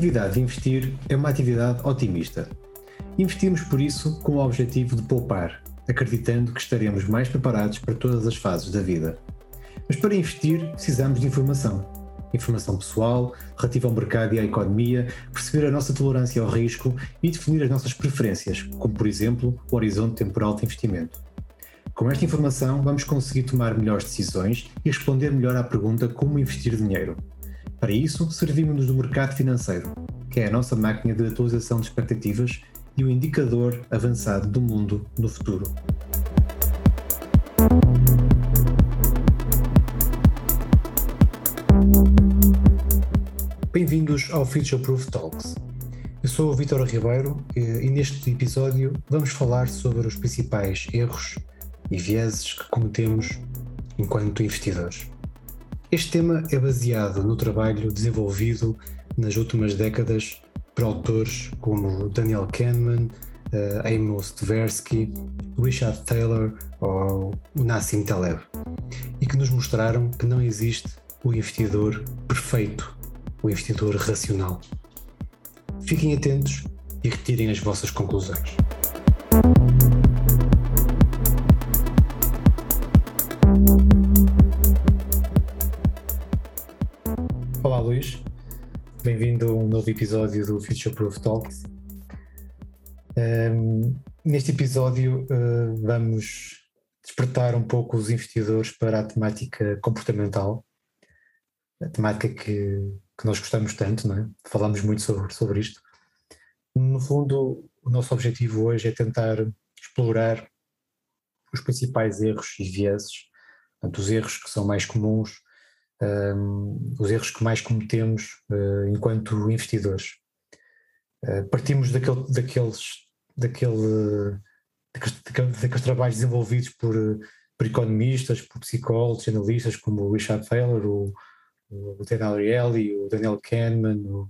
Atividade de investir é uma atividade otimista. Investimos por isso com o objetivo de poupar, acreditando que estaremos mais preparados para todas as fases da vida. Mas para investir precisamos de informação. Informação pessoal, relativa ao mercado e à economia, perceber a nossa tolerância ao risco e definir as nossas preferências, como por exemplo o horizonte temporal de investimento. Com esta informação, vamos conseguir tomar melhores decisões e responder melhor à pergunta como investir dinheiro. Para isso, servimos-nos do mercado financeiro, que é a nossa máquina de atualização de expectativas e o indicador avançado do mundo no futuro. Bem-vindos ao Future Proof Talks. Eu sou o Vitor Ribeiro e neste episódio vamos falar sobre os principais erros e vieses que cometemos enquanto investidores. Este tema é baseado no trabalho desenvolvido nas últimas décadas por autores como Daniel Kahneman, uh, Amos Tversky, Richard Taylor ou Nassim Taleb, e que nos mostraram que não existe o investidor perfeito o investidor racional. Fiquem atentos e retirem as vossas conclusões. Bem-vindo a um novo episódio do Future Proof Talks. Um, neste episódio uh, vamos despertar um pouco os investidores para a temática comportamental, a temática que que nós gostamos tanto, não é? falamos muito sobre, sobre isto. No fundo, o nosso objetivo hoje é tentar explorar os principais erros e vieses, portanto, os erros que são mais comuns, os erros que mais cometemos uh, enquanto investidores. Uh, partimos daquele, daqueles, daquele, daqueles, daqueles, trabalhos desenvolvidos por, por economistas, por psicólogos, analistas como o Richard Thaler, o o Ted Ariely, o Daniel Kahneman, o,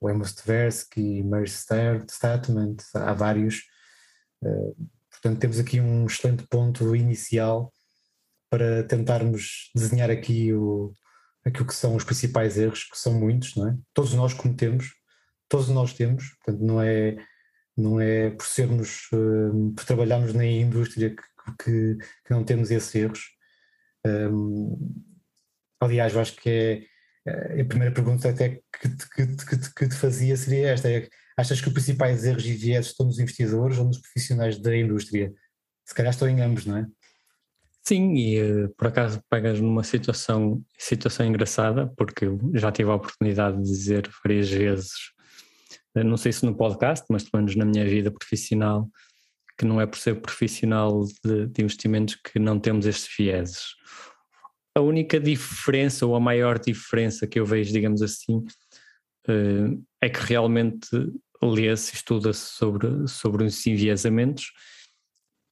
o Amos Tversky, Mary Statman, há vários. Uh, portanto, temos aqui um excelente ponto inicial para tentarmos desenhar aqui o, aquilo que são os principais erros, que são muitos, não é? Todos nós cometemos, todos nós temos, portanto, não é, não é por sermos, uh, por trabalharmos na indústria que, que, que não temos esses erros. Um, Aliás, eu acho que é, é a primeira pergunta até que, que, que, que te fazia seria esta: é, achas que os principais erros e vieses estão nos investidores ou nos profissionais da indústria? Se calhar estão em ambos, não é? Sim, e eh, por acaso pegas numa situação, situação engraçada, porque eu já tive a oportunidade de dizer várias vezes, eh, não sei se no podcast, mas pelo menos na minha vida profissional, que não é por ser profissional de, de investimentos que não temos estes vieses. A única diferença ou a maior diferença que eu vejo, digamos assim, eh, é que realmente lê-se, estuda-se sobre, sobre os enviesamentos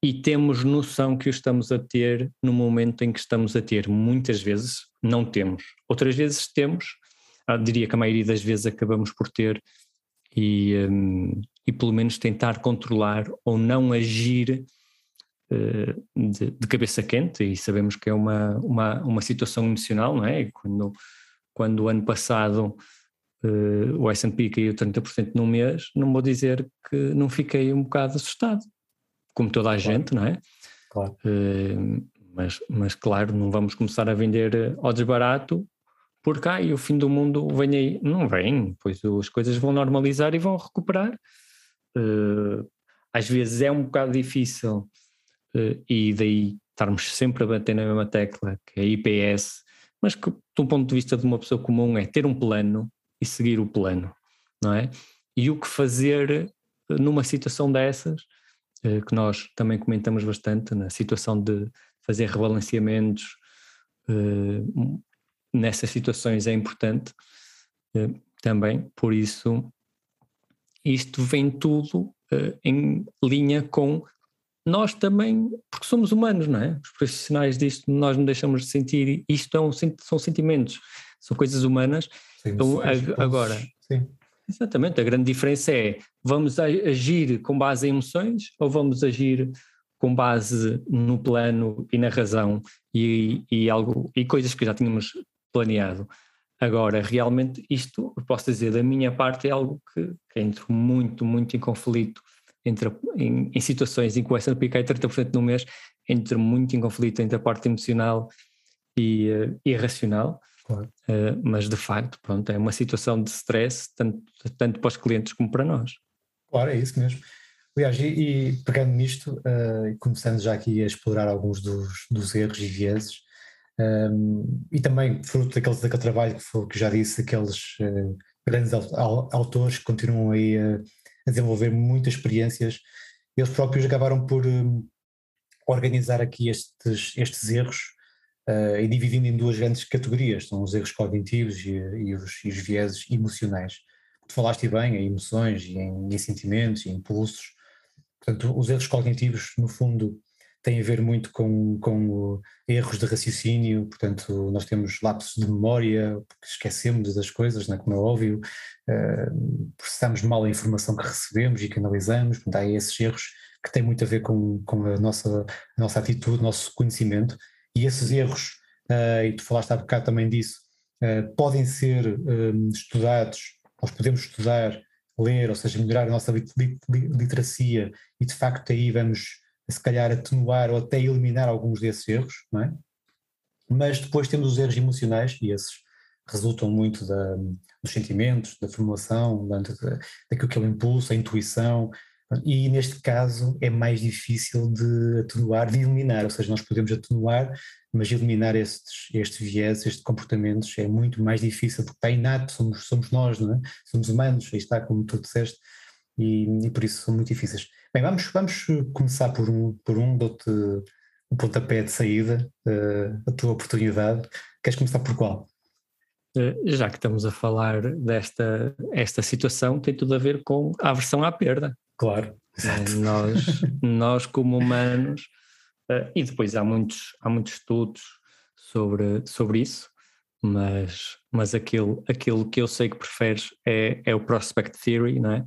e temos noção que o estamos a ter no momento em que estamos a ter. Muitas vezes não temos, outras vezes temos, ah, diria que a maioria das vezes acabamos por ter e, um, e pelo menos tentar controlar ou não agir eh, de, de, cabeça quente e sabemos que é uma, uma, uma situação emocional, não é? Quando, quando o ano passado uh, o S&P caiu 30% num mês, não vou dizer que não fiquei um bocado assustado, como toda a claro. gente, não é? Claro. Uh, mas, mas claro, não vamos começar a vender ao desbarato porque ah, e o fim do mundo vem aí. Não vem, pois as coisas vão normalizar e vão recuperar. Uh, às vezes é um bocado difícil uh, e daí estarmos sempre a bater na mesma tecla, que é IPS, mas que do ponto de vista de uma pessoa comum é ter um plano e seguir o plano, não é? E o que fazer eh, numa situação dessas, que nós também comentamos bastante, na situação de fazer rebalanceamentos, uh, nessas situações é importante também, por isso isto vem tudo em linha com nós também, porque somos humanos, não é? Os profissionais disto, nós não deixamos de sentir, isto é um, são sentimentos, são coisas humanas. Sim, então, agora, sim. Exatamente, a grande diferença é, vamos agir com base em emoções ou vamos agir com base no plano e na razão e, e algo, e coisas que já tínhamos planeado. agora, realmente, isto, posso dizer, da minha parte, é algo que, que entro muito, muito em conflito entre, em, em situações em que o S&P cai 30% no mês, entra muito em conflito entre a parte emocional e, e racional. Claro. Uh, mas de facto, pronto, é uma situação de stress tanto, tanto para os clientes como para nós. Claro, é isso mesmo. Aliás, e, e pegando nisto, uh, começando já aqui a explorar alguns dos, dos erros e vieses, um, e também fruto daquele, daquele trabalho que, foi, que já disse, aqueles uh, grandes autores que continuam aí a, a, desenvolver muitas experiências, eles próprios acabaram por um, organizar aqui estes, estes erros uh, e dividindo em duas grandes categorias, são os erros cognitivos e, e, os, e os vieses emocionais. Tu falaste bem em emoções e em, em sentimentos e impulsos, portanto os erros cognitivos no fundo tem a ver muito com, com erros de raciocínio, portanto, nós temos lapsos de memória, porque esquecemos das coisas, né, como é óbvio, uh, processamos mal a informação que recebemos e que analisamos, portanto, há esses erros que têm muito a ver com, com a, nossa, a nossa atitude, o nosso conhecimento, e esses erros, uh, e tu falaste há bocado também disso, uh, podem ser estudados, nós podemos estudar, ler, ou seja, melhorar a nossa literacia, e de facto aí vamos se calhar atenuar ou até eliminar alguns desses erros, não é? Mas depois temos os erros emocionais e esses resultam muito da, dos sentimentos, da formulação, da, daquilo que é o impulso, a intuição, e neste caso é mais difícil de atenuar, de eliminar, ou seja, nós podemos atenuar, mas eliminar estes, estes viés, estes comportamentos é muito mais difícil porque está inato, somos, somos nós, não é? Somos humanos, aí está, como tu disseste, e, e por isso são muito difíceis. Bem, vamos, vamos começar por um, por um dou-te o pontapé de saída, uh, a tua oportunidade. Queres começar por qual? Eh, já que estamos a falar desta esta situação, tem tudo a ver com a aversão à perda. Claro. Exato. Nós, nós como humanos, uh, e depois há muitos, há muitos estudos sobre, sobre isso, mas, mas aquilo, aquilo que eu sei que preferes é, é o Prospect Theory, não é?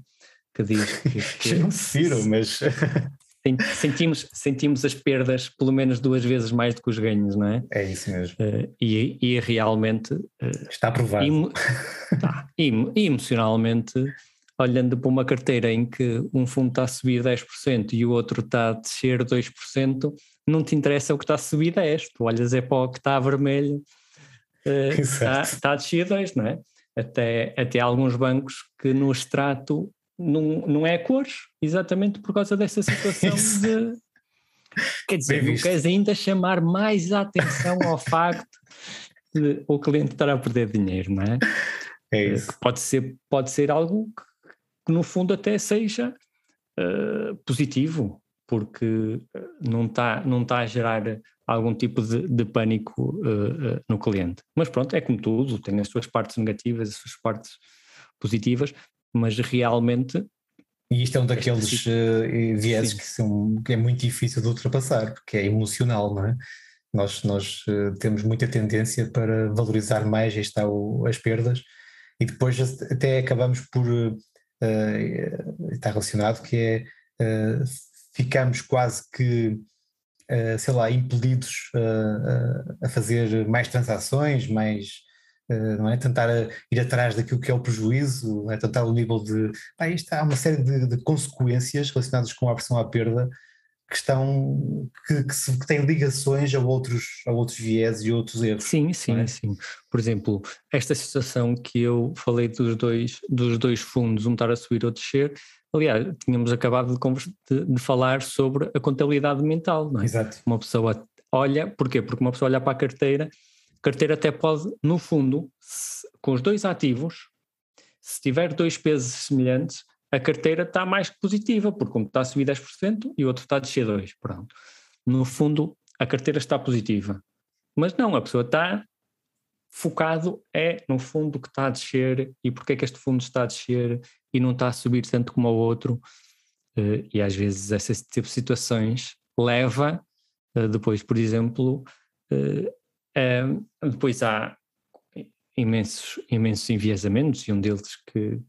que diz que. que não prefiro, mas. sentimos, sentimos as perdas pelo menos duas vezes mais do que os ganhos, não é? É isso mesmo. Uh, e, e realmente. Uh, Está aprovado. Emo, tá, e, e emocionalmente, olhando para uma carteira em que um fundo está a subir 10% e o outro está a descer 2%, não te interessa o que está a subir 10%. Tu olhas é para o que está a vermelho, uh, está, está a descer 2%, não é? Até, até alguns bancos que no extrato não, não é cores, exatamente por causa dessa situação de. Quer dizer, não queres ainda chamar mais a atenção ao facto de o cliente estar a perder dinheiro, não é? É isso. Pode ser, pode ser algo que, no fundo até seja uh, positivo, porque eh, não está não tá a gerar algum tipo de, de pânico uh, uh, no cliente. Mas pronto, é como tudo, tem as suas partes negativas, as suas partes positivas, mas realmente. E isto é um daqueles uh, vieses que, são, que é muito difícil de ultrapassar, porque é emocional, não é? Nós, nós temos muita tendência para valorizar mais está o, as perdas e depois até acabamos por. Uh, está relacionado, que é. ficamos quase que. sei lá, impelidos a fazer mais transações, mais, Uh, não é? Tentar ir atrás daquilo que é o prejuízo, é? tentar o nível de. Ah, isto há uma série de, de, consequências relacionadas com a aversão à perda que estão que, que, se, que, têm ligações a outros, a outros viés e outros erros. Sim, sim, é? sim. Por exemplo, esta situação que eu falei dos dois, dos dois fundos, um estar a subir ou a descer, aliás, tínhamos acabado de, de, de falar sobre a contabilidade mental, não é? Exato. Uma pessoa olha, porquê? Porque uma pessoa olha para a carteira carteira até pode, no fundo, se, com os dois ativos, se tiver dois pesos semelhantes, a carteira está mais positiva, porque um está a subir 10% e o outro está a descer 2%. Pronto. No fundo, a carteira está positiva. Mas não, a pessoa está focado é no fundo que está a descer e porque é que este fundo está a descer e não está a subir tanto como o outro. Eh, e às vezes esse tipo de situações leva eh, depois, por exemplo, eh, depois há imensos, imensos enviesamentos e um deles que,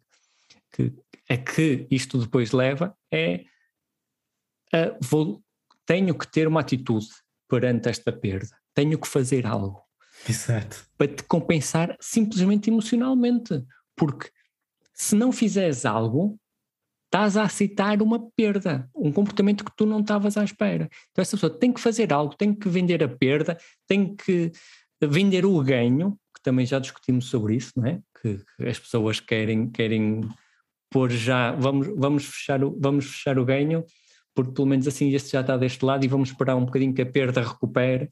que é que isto depois leva é a, vou, tenho que ter uma atitude perante esta perda, tenho que fazer algo. Exato. Para te compensar simplesmente emocionalmente. Porque se não fizeres algo, estás a aceitar uma perda, um comportamento que tu não estavas à espera. Então essa pessoa tem que fazer algo, tem que vender a perda, tem que vender o ganho, que também já discutimos sobre isso, não é? Que, que as pessoas querem, querem pôr já, vamos, vamos, fechar o, vamos fechar o ganho, porque pelo menos assim este já está deste lado e vamos esperar um bocadinho que a perda recupere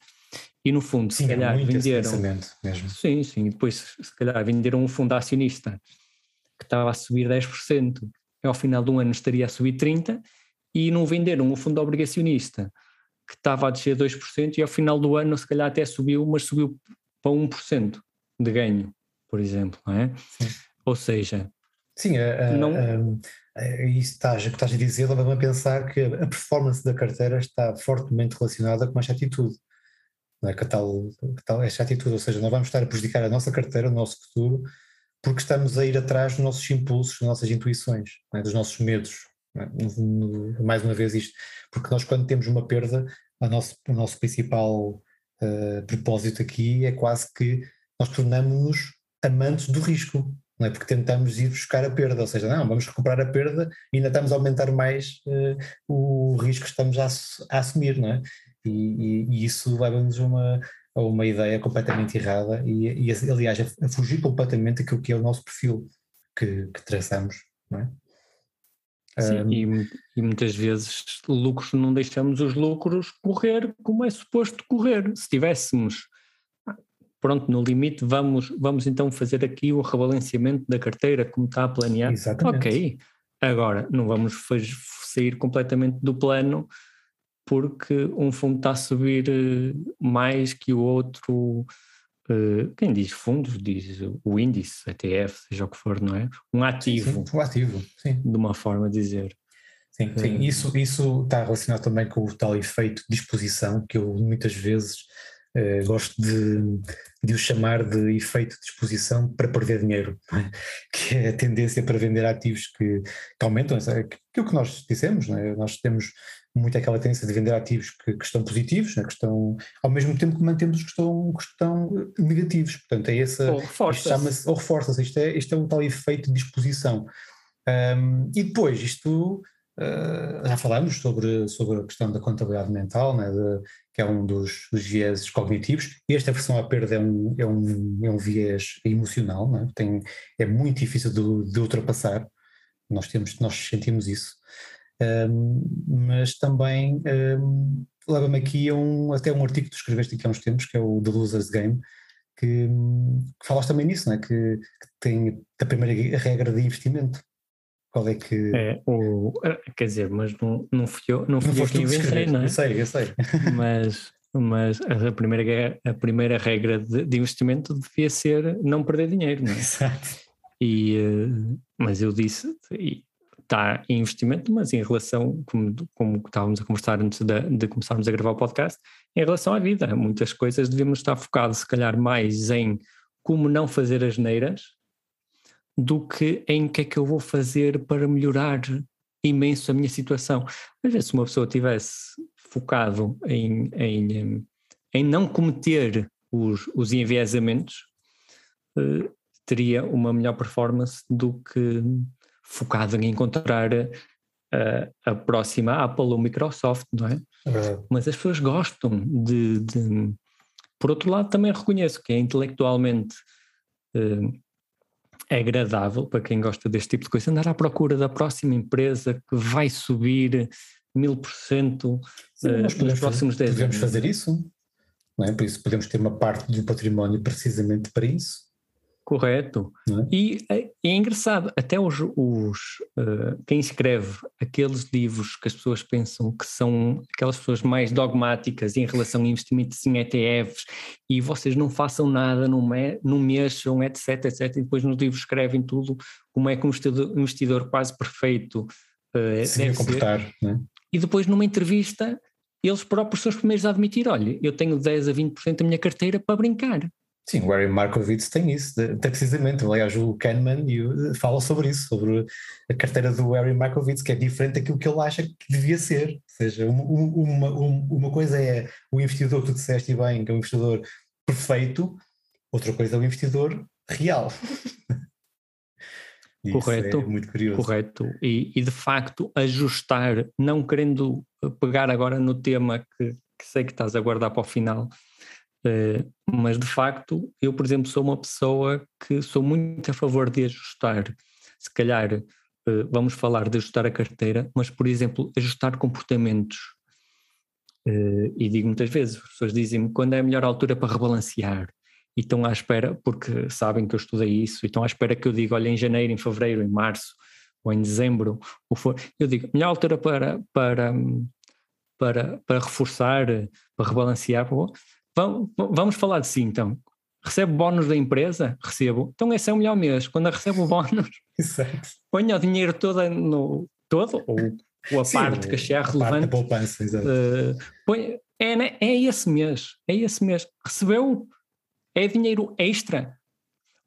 e no fundo sim, se calhar é venderam mesmo. sim, sim, e depois se calhar venderam um fundo acionista que estava a subir 10% ao final do ano estaria a subir 30% e não venderam um fundo obrigacionista que estava a descer 2% e ao final do ano se calhar até subiu, mas subiu para 1% de ganho, por exemplo, não é? Sim. Ou seja, Sim, a, não... a, a, isso estás, que estás a dizer leva-me a pensar que a performance da carteira está fortemente relacionada com esta atitude. Não é? que, tal, que tal esta atitude, ou seja, nós vamos estar a prejudicar a nossa carteira, o nosso futuro, porque estamos a ir atrás dos nossos impulsos, das nossas intuições, é? dos nossos medos. É? Mais uma vez isto, porque nós quando temos uma perda, a nosso, o nosso principal uh, propósito aqui é quase que nós tornamos-nos amantes do risco não é? Porque tentamos ir buscar a perda, ou seja, não, vamos recuperar a perda e ainda estamos a aumentar mais uh, o risco que estamos a, a assumir, não é? E, e, e isso leva-nos a uma, a uma ideia completamente errada e, e aliás, a, a, fugir completamente daquilo que é o nosso perfil que, que traçamos, não é? Sim, um, e, e, muitas vezes lucros não deixamos os lucros correr como é suposto correr. Se tivéssemos pronto, no limite vamos, vamos então fazer aqui o rebalanceamento da carteira como está a planear. Exatamente. Ok, agora não vamos sair completamente do plano porque um fundo está a subir eh, mais que o outro, eh, quem diz fundos diz o índice, ETF, seja o que for, não é? Um ativo. Sim, um ativo, sim. De uma forma de dizer. Sim, sim. Eh, isso, isso está relacionado também com o tal efeito de exposição que eu muitas vezes Uh, gosto de, de o chamar de efeito de exposição para perder dinheiro, é? que é a tendência para vender ativos que, que aumentam, é, que, o que nós dissemos, é? nós temos muito aquela tendência de vender ativos que, que estão positivos, é? que estão, ao mesmo tempo que mantemos os que estão, que estão negativos, portanto é essa, ou reforça-se, ou reforça-se, isto é, isto é um tal efeito de exposição. Um, e depois isto Uh, já falamos sobre, sobre a questão da contabilidade mental, né, de, que é um dos, dos vieses cognitivos, e esta versão à perda é um, é um, é um viés emocional, né, tem, é muito difícil de, de ultrapassar, nós, temos, nós sentimos isso, um, mas também um, leva-me aqui a um, até um artigo que tu escreveste aqui há uns tempos, que é o The Loser's Game, que, que falas também nisso, né, que, que tem a primeira regra de investimento, qual é que. É, o, quer dizer, mas não, não fui eu, não fui não eu quem inventei, não é? Eu sei, eu sei. Mas, mas a, primeira, a primeira regra de, de, investimento devia ser não perder dinheiro, não é? Exato. E, eh, mas eu disse, está em investimento, mas em relação, como, como estávamos a conversar antes de, de, começarmos a gravar o podcast, em relação à vida. Muitas coisas devemos estar focados, se calhar, mais em como não fazer as neiras do que em que é que eu vou fazer para melhorar imenso a minha situação. Às vezes, se uma pessoa tivesse focado em, em, em não cometer os, os enviesamentos, eh, teria uma melhor performance do que focado em encontrar a, a próxima Apple ou Microsoft, não é? é. Mas as pessoas gostam de, de, Por outro lado, também reconheço que é intelectualmente eh, é agradável para quem gosta deste tipo de coisa andar à procura da próxima empresa que vai subir mil por cento eh, nos próximos 10 anos. Podemos fazer isso, não é? Por isso podemos ter uma parte do património precisamente para isso. Correto. É? E é, é, engraçado, até os, os uh, quem escreve aqueles livros que as pessoas pensam que são aquelas pessoas mais dogmáticas em relação a investimentos em ETFs e vocês não façam nada, não, me, não mexam, etc, etc, e depois nos livros escrevem tudo como é que um investidor, investidor quase perfeito uh, Se deve comportar, ser. E depois numa entrevista eles próprios são os primeiros a admitir, olha, eu tenho 10 a 20% da minha carteira para brincar. Sim, o Harry Markowitz tem isso, até precisamente. Aliás, o Kahneman fala sobre isso, sobre a carteira do Harry Markowitz, que é diferente daquilo que ele acha que devia ser. Ou seja, uma, uma, uma coisa é o investidor que tu disseste bem, que é um investidor perfeito, outra coisa é o investidor real. correto, é muito curioso. correto. E, e, de facto ajustar, não querendo pegar agora no tema que, que sei que estás a guardar para o final, mas de facto eu, por exemplo, sou uma pessoa que sou muito a favor de ajustar. Se calhar uh, vamos falar de ajustar a carteira, mas por exemplo, ajustar comportamentos. Uh, e digo muitas vezes, as pessoas dizem-me quando é a melhor altura para rebalancear e estão à espera, porque sabem que eu estudei isso, e estão à espera que eu diga, olha, em janeiro, em fevereiro, em março, ou em dezembro, ou for, eu digo, melhor altura para, para, para, para reforçar, para rebalancear, vamos, vamos falar de si então. Recebo bónus da empresa? Recebo. Então esse é o melhor mês. Quando eu recebo bónus, ponho o dinheiro todo no todo, ou, ou a Sim, parte que achar relevante. Poupança, uh, põe, é, né, é esse mês, é esse mês. Recebeu, é dinheiro extra.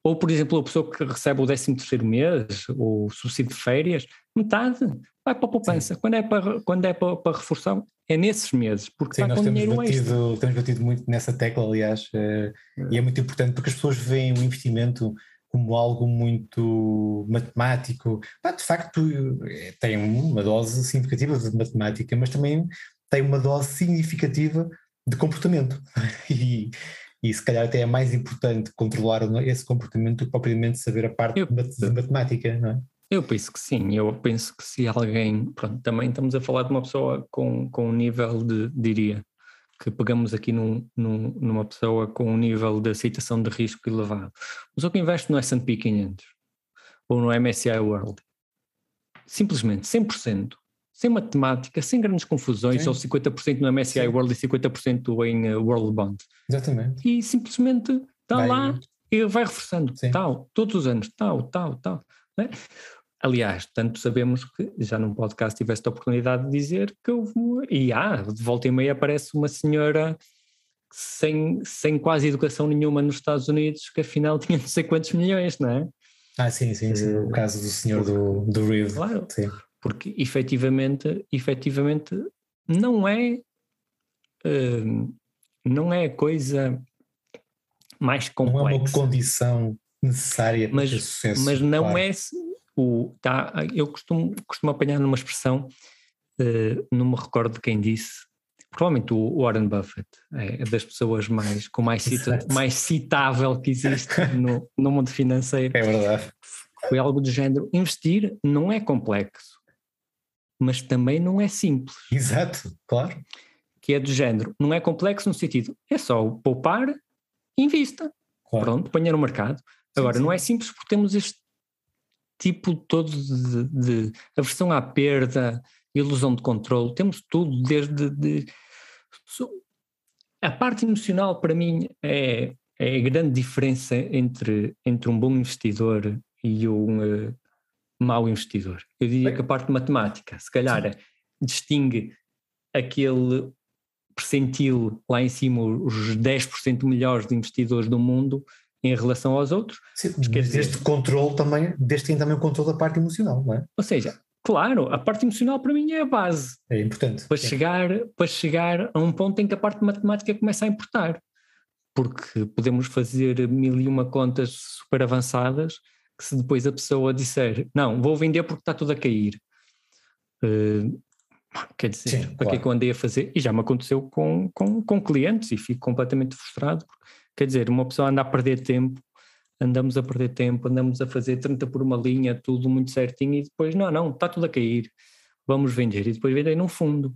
Ou, por exemplo, a pessoa que recebe o 13 terceiro mês, o subsídio de férias, metade vai para a poupança. Quando é para, quando é para, para reforçar, é nesses meses, porque Sim, está nós com temos dinheiro batido, extra. Temos batido muito nessa tecla, aliás, é. e é muito importante porque as pessoas veem o investimento como algo muito matemático. de facto, eh, tem uma dose significativa de matemática, mas também tem uma dose significativa de comportamento. E, e se calhar até é mais importante controlar esse comportamento do que propriamente saber a parte eu, de matemática, não é? Eu penso que sim, eu penso que se alguém, pronto, também estamos a falar de uma pessoa com, com um nível de, diria, que pegamos aqui num, num, numa pessoa com um nível de aceitação de risco elevado. Mas o que investe no S&P 500 ou no MSCI World, simplesmente 100%, sem matemática, sem grandes confusões, Sim. ou 50% no MSCI Sim. World e 50% em uh, World Bond. Exatamente. E simplesmente está vai. lá e vai reforçando, Sim. tal, todos os anos, tal, tal, tal. Né? Aliás, tanto sabemos que já num podcast tiveste a oportunidade de dizer que houve, e ah, de volta e meia aparece uma senhora sem, sem quase educação nenhuma nos Estados Unidos, que afinal tinha não sei quantos milhões, não é? Ah, sim, sim, sim. Uh, o caso do senhor do, do Reeve. Claro. Sim porque efetivamente, efetivamente não é uh, não é a coisa mais complexa. Não é uma condição necessária mas, para sucesso. Mas não claro. é o tá, eu costumo, costumo apanhar numa expressão, uh, não me recordo de quem disse, provavelmente o Warren Buffett é das pessoas mais com mais, cita, mais citável que existe no, no mundo financeiro. É verdade. Foi algo do género: investir não é complexo mas também não é simples. Exato, claro. Que é do género, não é complexo no sentido, é só poupar, invista, claro. pronto, ponha no mercado. Agora, sim, sim. não é simples porque temos este tipo todo de, de aversão à perda, ilusão de controle, temos tudo desde... De, a parte emocional para mim é, é a grande diferença entre, entre um bom investidor e um, uh, mau investidor. Eu diria que a parte matemática, se calhar, distingue aquele percentil lá em cima, os 10% melhores de investidores do mundo em relação aos outros. Sim, desde dizer, controle também, desde tem também o controle da parte emocional, não é? Ou seja, claro, a parte emocional para mim é a base. É importante. Para, chegar, para chegar a um ponto em que a parte matemática começa a importar. Porque podemos fazer mil e uma contas super avançadas que se depois a pessoa disser, não, vou vender porque está tudo a cair. Uh, quer dizer, Sim, para claro. que é que eu andei a fazer? E já me aconteceu com, com, com clientes e fico completamente frustrado. Quer dizer, uma pessoa anda a perder tempo, andamos a perder tempo, andamos a fazer 30 por uma linha, tudo muito certinho, e depois, não, não, está tudo a cair, vamos vender. E depois vender no fundo.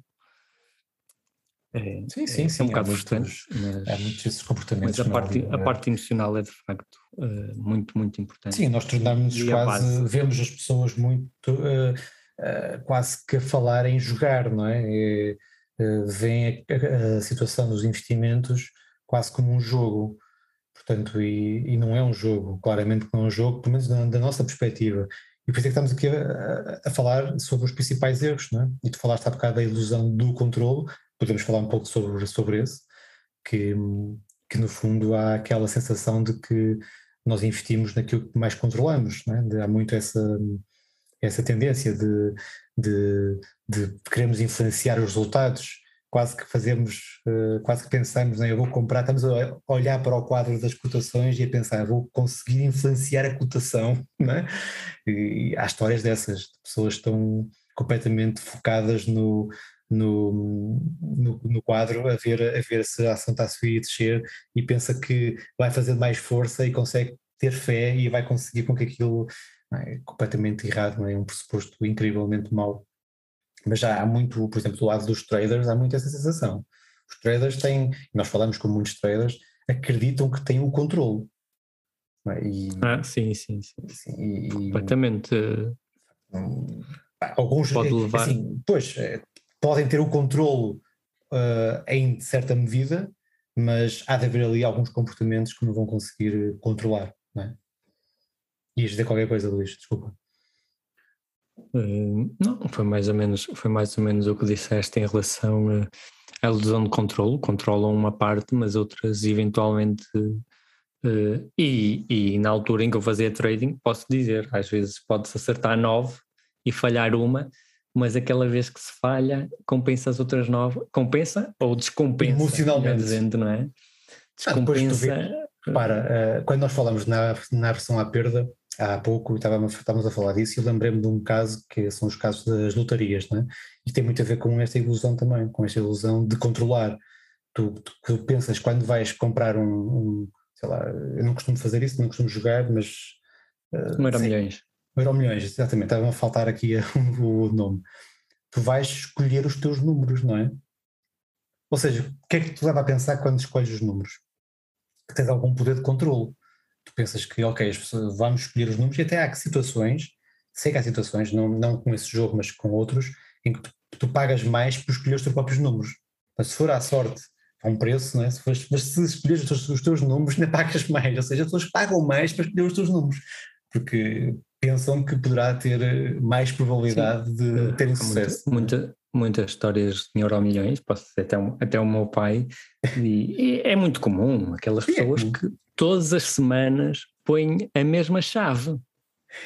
É, sim, sim, é, sim. É um bocado frustrante. Mas, há muitos desses comportamentos. Mas a parte, a parte emocional é de facto uh, muito, muito importante. Sim, nós tornamos quase, vemos as pessoas muito, uh, uh, quase que a falar em jogar, não é? E, veem a, a, situação dos investimentos quase como um jogo. Portanto, e, e, não é um jogo, claramente não é um jogo, pelo menos da, da nossa perspectiva. E por isso é que estamos aqui a, a, falar sobre os principais erros, não é? E tu falaste há bocado da ilusão do controle, podemos falar um pouco sobre, sobre esse, que, que no fundo há aquela sensação de que nós investimos naquilo que mais controlamos, é? há muito essa, essa tendência de, de, de queremos influenciar os resultados quase que fazemos, uh, quase que pensamos, né? eu vou comprar, estamos a olhar para o quadro das cotações e a pensar, vou conseguir influenciar a cotação, né? e há histórias dessas, pessoas estão completamente focadas no, no, no, no, quadro a ver, a ver se a ação está a subir e descer e pensa que vai fazer mais força e consegue ter fé e vai conseguir com que aquilo é completamente errado, não é? é um pressuposto incrivelmente mau. Mas já há muito, por exemplo, do lado dos traders, há muito essa sensação. Os traders têm, nós falamos com muitos traders, acreditam que têm o controle. É? E, ah, sim, sim, sim. sim e, completamente. Um, alguns, pode levar. Assim, pois, é, podem ter o controle uh, em certa medida, mas há de haver ali alguns comportamentos que não vão conseguir controlar. Não é? Ias dizer qualquer coisa, Luís, desculpa. Uh, não, foi mais ou menos foi mais ou menos o que disseste em relação à ilusão de controle, controlam uma parte, mas outras eventualmente uh, e, e na altura em que eu fazia trading, posso dizer, às vezes pode-se acertar nove e falhar uma, mas aquela vez que se falha, compensa as outras nove, compensa ou descompensa, emocionalmente, dizendo, não é? Ah, descompensa. Ah, Repara, quando nós falamos na, na versão à perda, há pouco estávamos, estávamos a falar disso e lembrei-me de um caso que são os casos das lotarias, né? e tem muito a ver com esta ilusão também, com esta ilusão de controlar. Tu, tu, tu pensas quando vais comprar um, um, sei lá, eu não costumo fazer isso, não costumo jogar, mas. Uh, um euro milhões. Euro milhões, exatamente, estava a faltar aqui o nome. Tu vais escolher os teus números, não é? Ou seja, o que é que te leva a pensar quando escolhes os números? Que tens algum poder de controle tu pensas que, ok, vamos escolher os números e até há situações, sei que há situações, não, não com esse jogo, mas com outros, em que tu, tu pagas mais por escolher os teus próprios números. Mas se for à sorte, há um preço, não é? se for, mas se escolheres os teus, os teus números, ainda pagas mais, ou seja, as pessoas pagam mais para escolher os teus números, porque pensam que poderá ter mais probabilidade Sim. de terem sucesso. Muita, muita, muitas histórias de euro milhões, posso dizer até, até o meu pai, e, é muito comum aquelas é pessoas é que todas as semanas põem a mesma chave.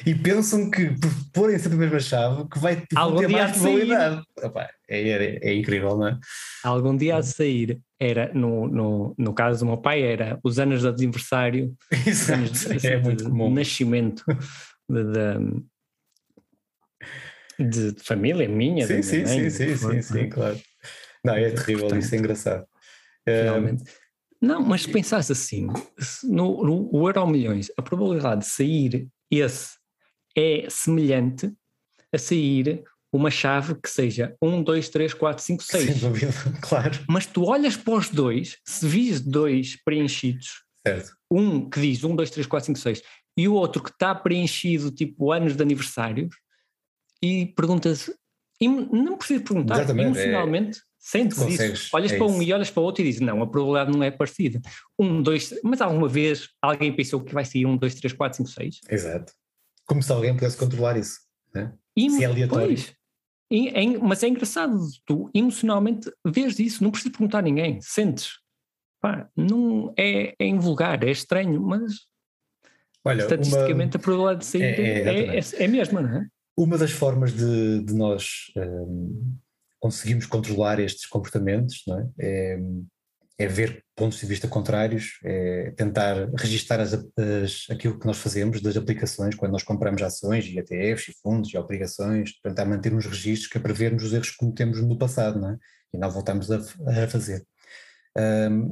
E pensam que por porem sempre a mesma chave que vai Algum ter mais probabilidade. é, é, é, incrível, não é? Algum dia a sair, era, no, no, no caso do meu pai, era os anos de aniversário, Exato, anos de, é muito de, comum. nascimento de, de família minha. Sim, sim, mãe, sim, sim, sim, sim, claro. Não, é terrível, Portanto, isso é engraçado. Realmente. Não, mas se pensasse assim, no, no o Euro Milhões, a probabilidade de sair esse é semelhante a sair uma chave que seja 1, 2, 3, 4, 5, 6. Sem dúvida, claro. Mas tu olhas para os dois, se vis dois preenchidos, certo. um que diz 1, 2, 3, 4, 5, 6, e o outro que está preenchido tipo anos de aniversários, e perguntas, não precisa perguntar, Exatamente, emocionalmente, é, sentes isso, olhas é para um isso. e olhas para o outro e dizes, não, a probabilidade não é parecida. Um, dois, mas alguma vez alguém pensou que vai sair um, dois, três, quatro, cinco, seis? Exato. Como se alguém pudesse controlar isso, né? E, se é aleatório. Pois, é, é, mas é engraçado, tu emocionalmente vês isso, não precisas perguntar a ninguém, sentes. Pá, não é, é invulgar, é estranho, mas Olha, estatisticamente uma... a probabilidade de sair é, é, é, é, é mesma, não é? Uma das formas de, de nós um, conseguirmos controlar estes comportamentos é? É, é, ver pontos de vista contrários, é tentar registar as, as, aquilo que nós fazemos das aplicações, quando nós compramos ações e ETFs e fundos e obrigações, tentar manter uns registros que é para vermos os erros que cometemos no passado não é? e não voltamos a, a fazer.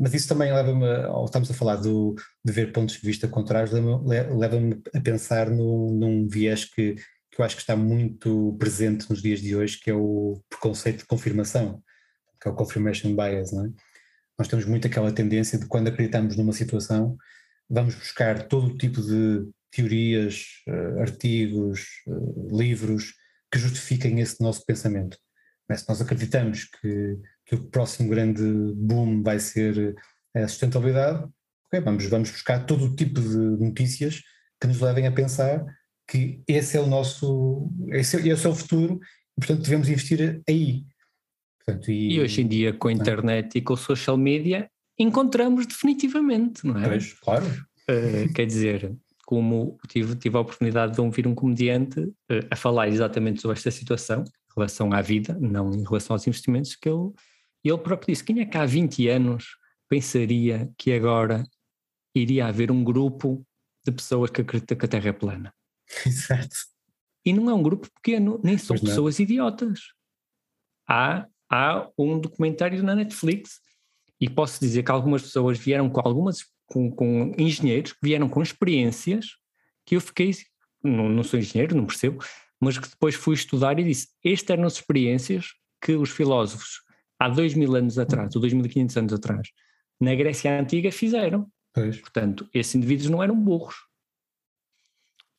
Mas isso também leva-me, ao estamos a falar do, de ver pontos de vista contrários, leva-me a pensar num, num viés que, que eu acho que está muito presente nos dias de hoje, que é o preconceito de confirmação, que é o confirmation bias, não é? Nós temos muito aquela tendência de quando acreditamos numa situação, vamos buscar todo o tipo de teorias, uh, artigos, uh, livros que justifiquem esse nosso pensamento. Mas se nós acreditamos que, que, o próximo grande boom vai ser a sustentabilidade, okay, vamos, vamos buscar todo o tipo de notícias que nos levem a pensar que esse é o nosso, esse, esse é o futuro, e, portanto devemos investir aí. Portanto, e, e, hoje em dia com a internet e com o social media encontramos definitivamente, não é? Pois, claro. Uh, quer dizer, como tive, tive a oportunidade de ouvir um comediante uh, a falar exatamente sobre esta situação, em relação à vida, não em relação aos investimentos, que ele, ele próprio disse: quem é que há 20 anos pensaria que agora iria haver um grupo de pessoas que acreditam que a Terra é plana? Exato. E não é um grupo pequeno, nem são pessoas idiotas. Há, há um documentário na Netflix e posso dizer que algumas pessoas vieram com algumas com, com engenheiros que vieram com experiências que eu fiquei, não, não sou engenheiro, não percebo, mas que depois fui estudar e disse: estas eram as experiências que os filósofos há dois mil anos atrás, ou dois mil e quinhentos anos atrás, na Grécia Antiga fizeram. Pois. Portanto, esses indivíduos não eram burros.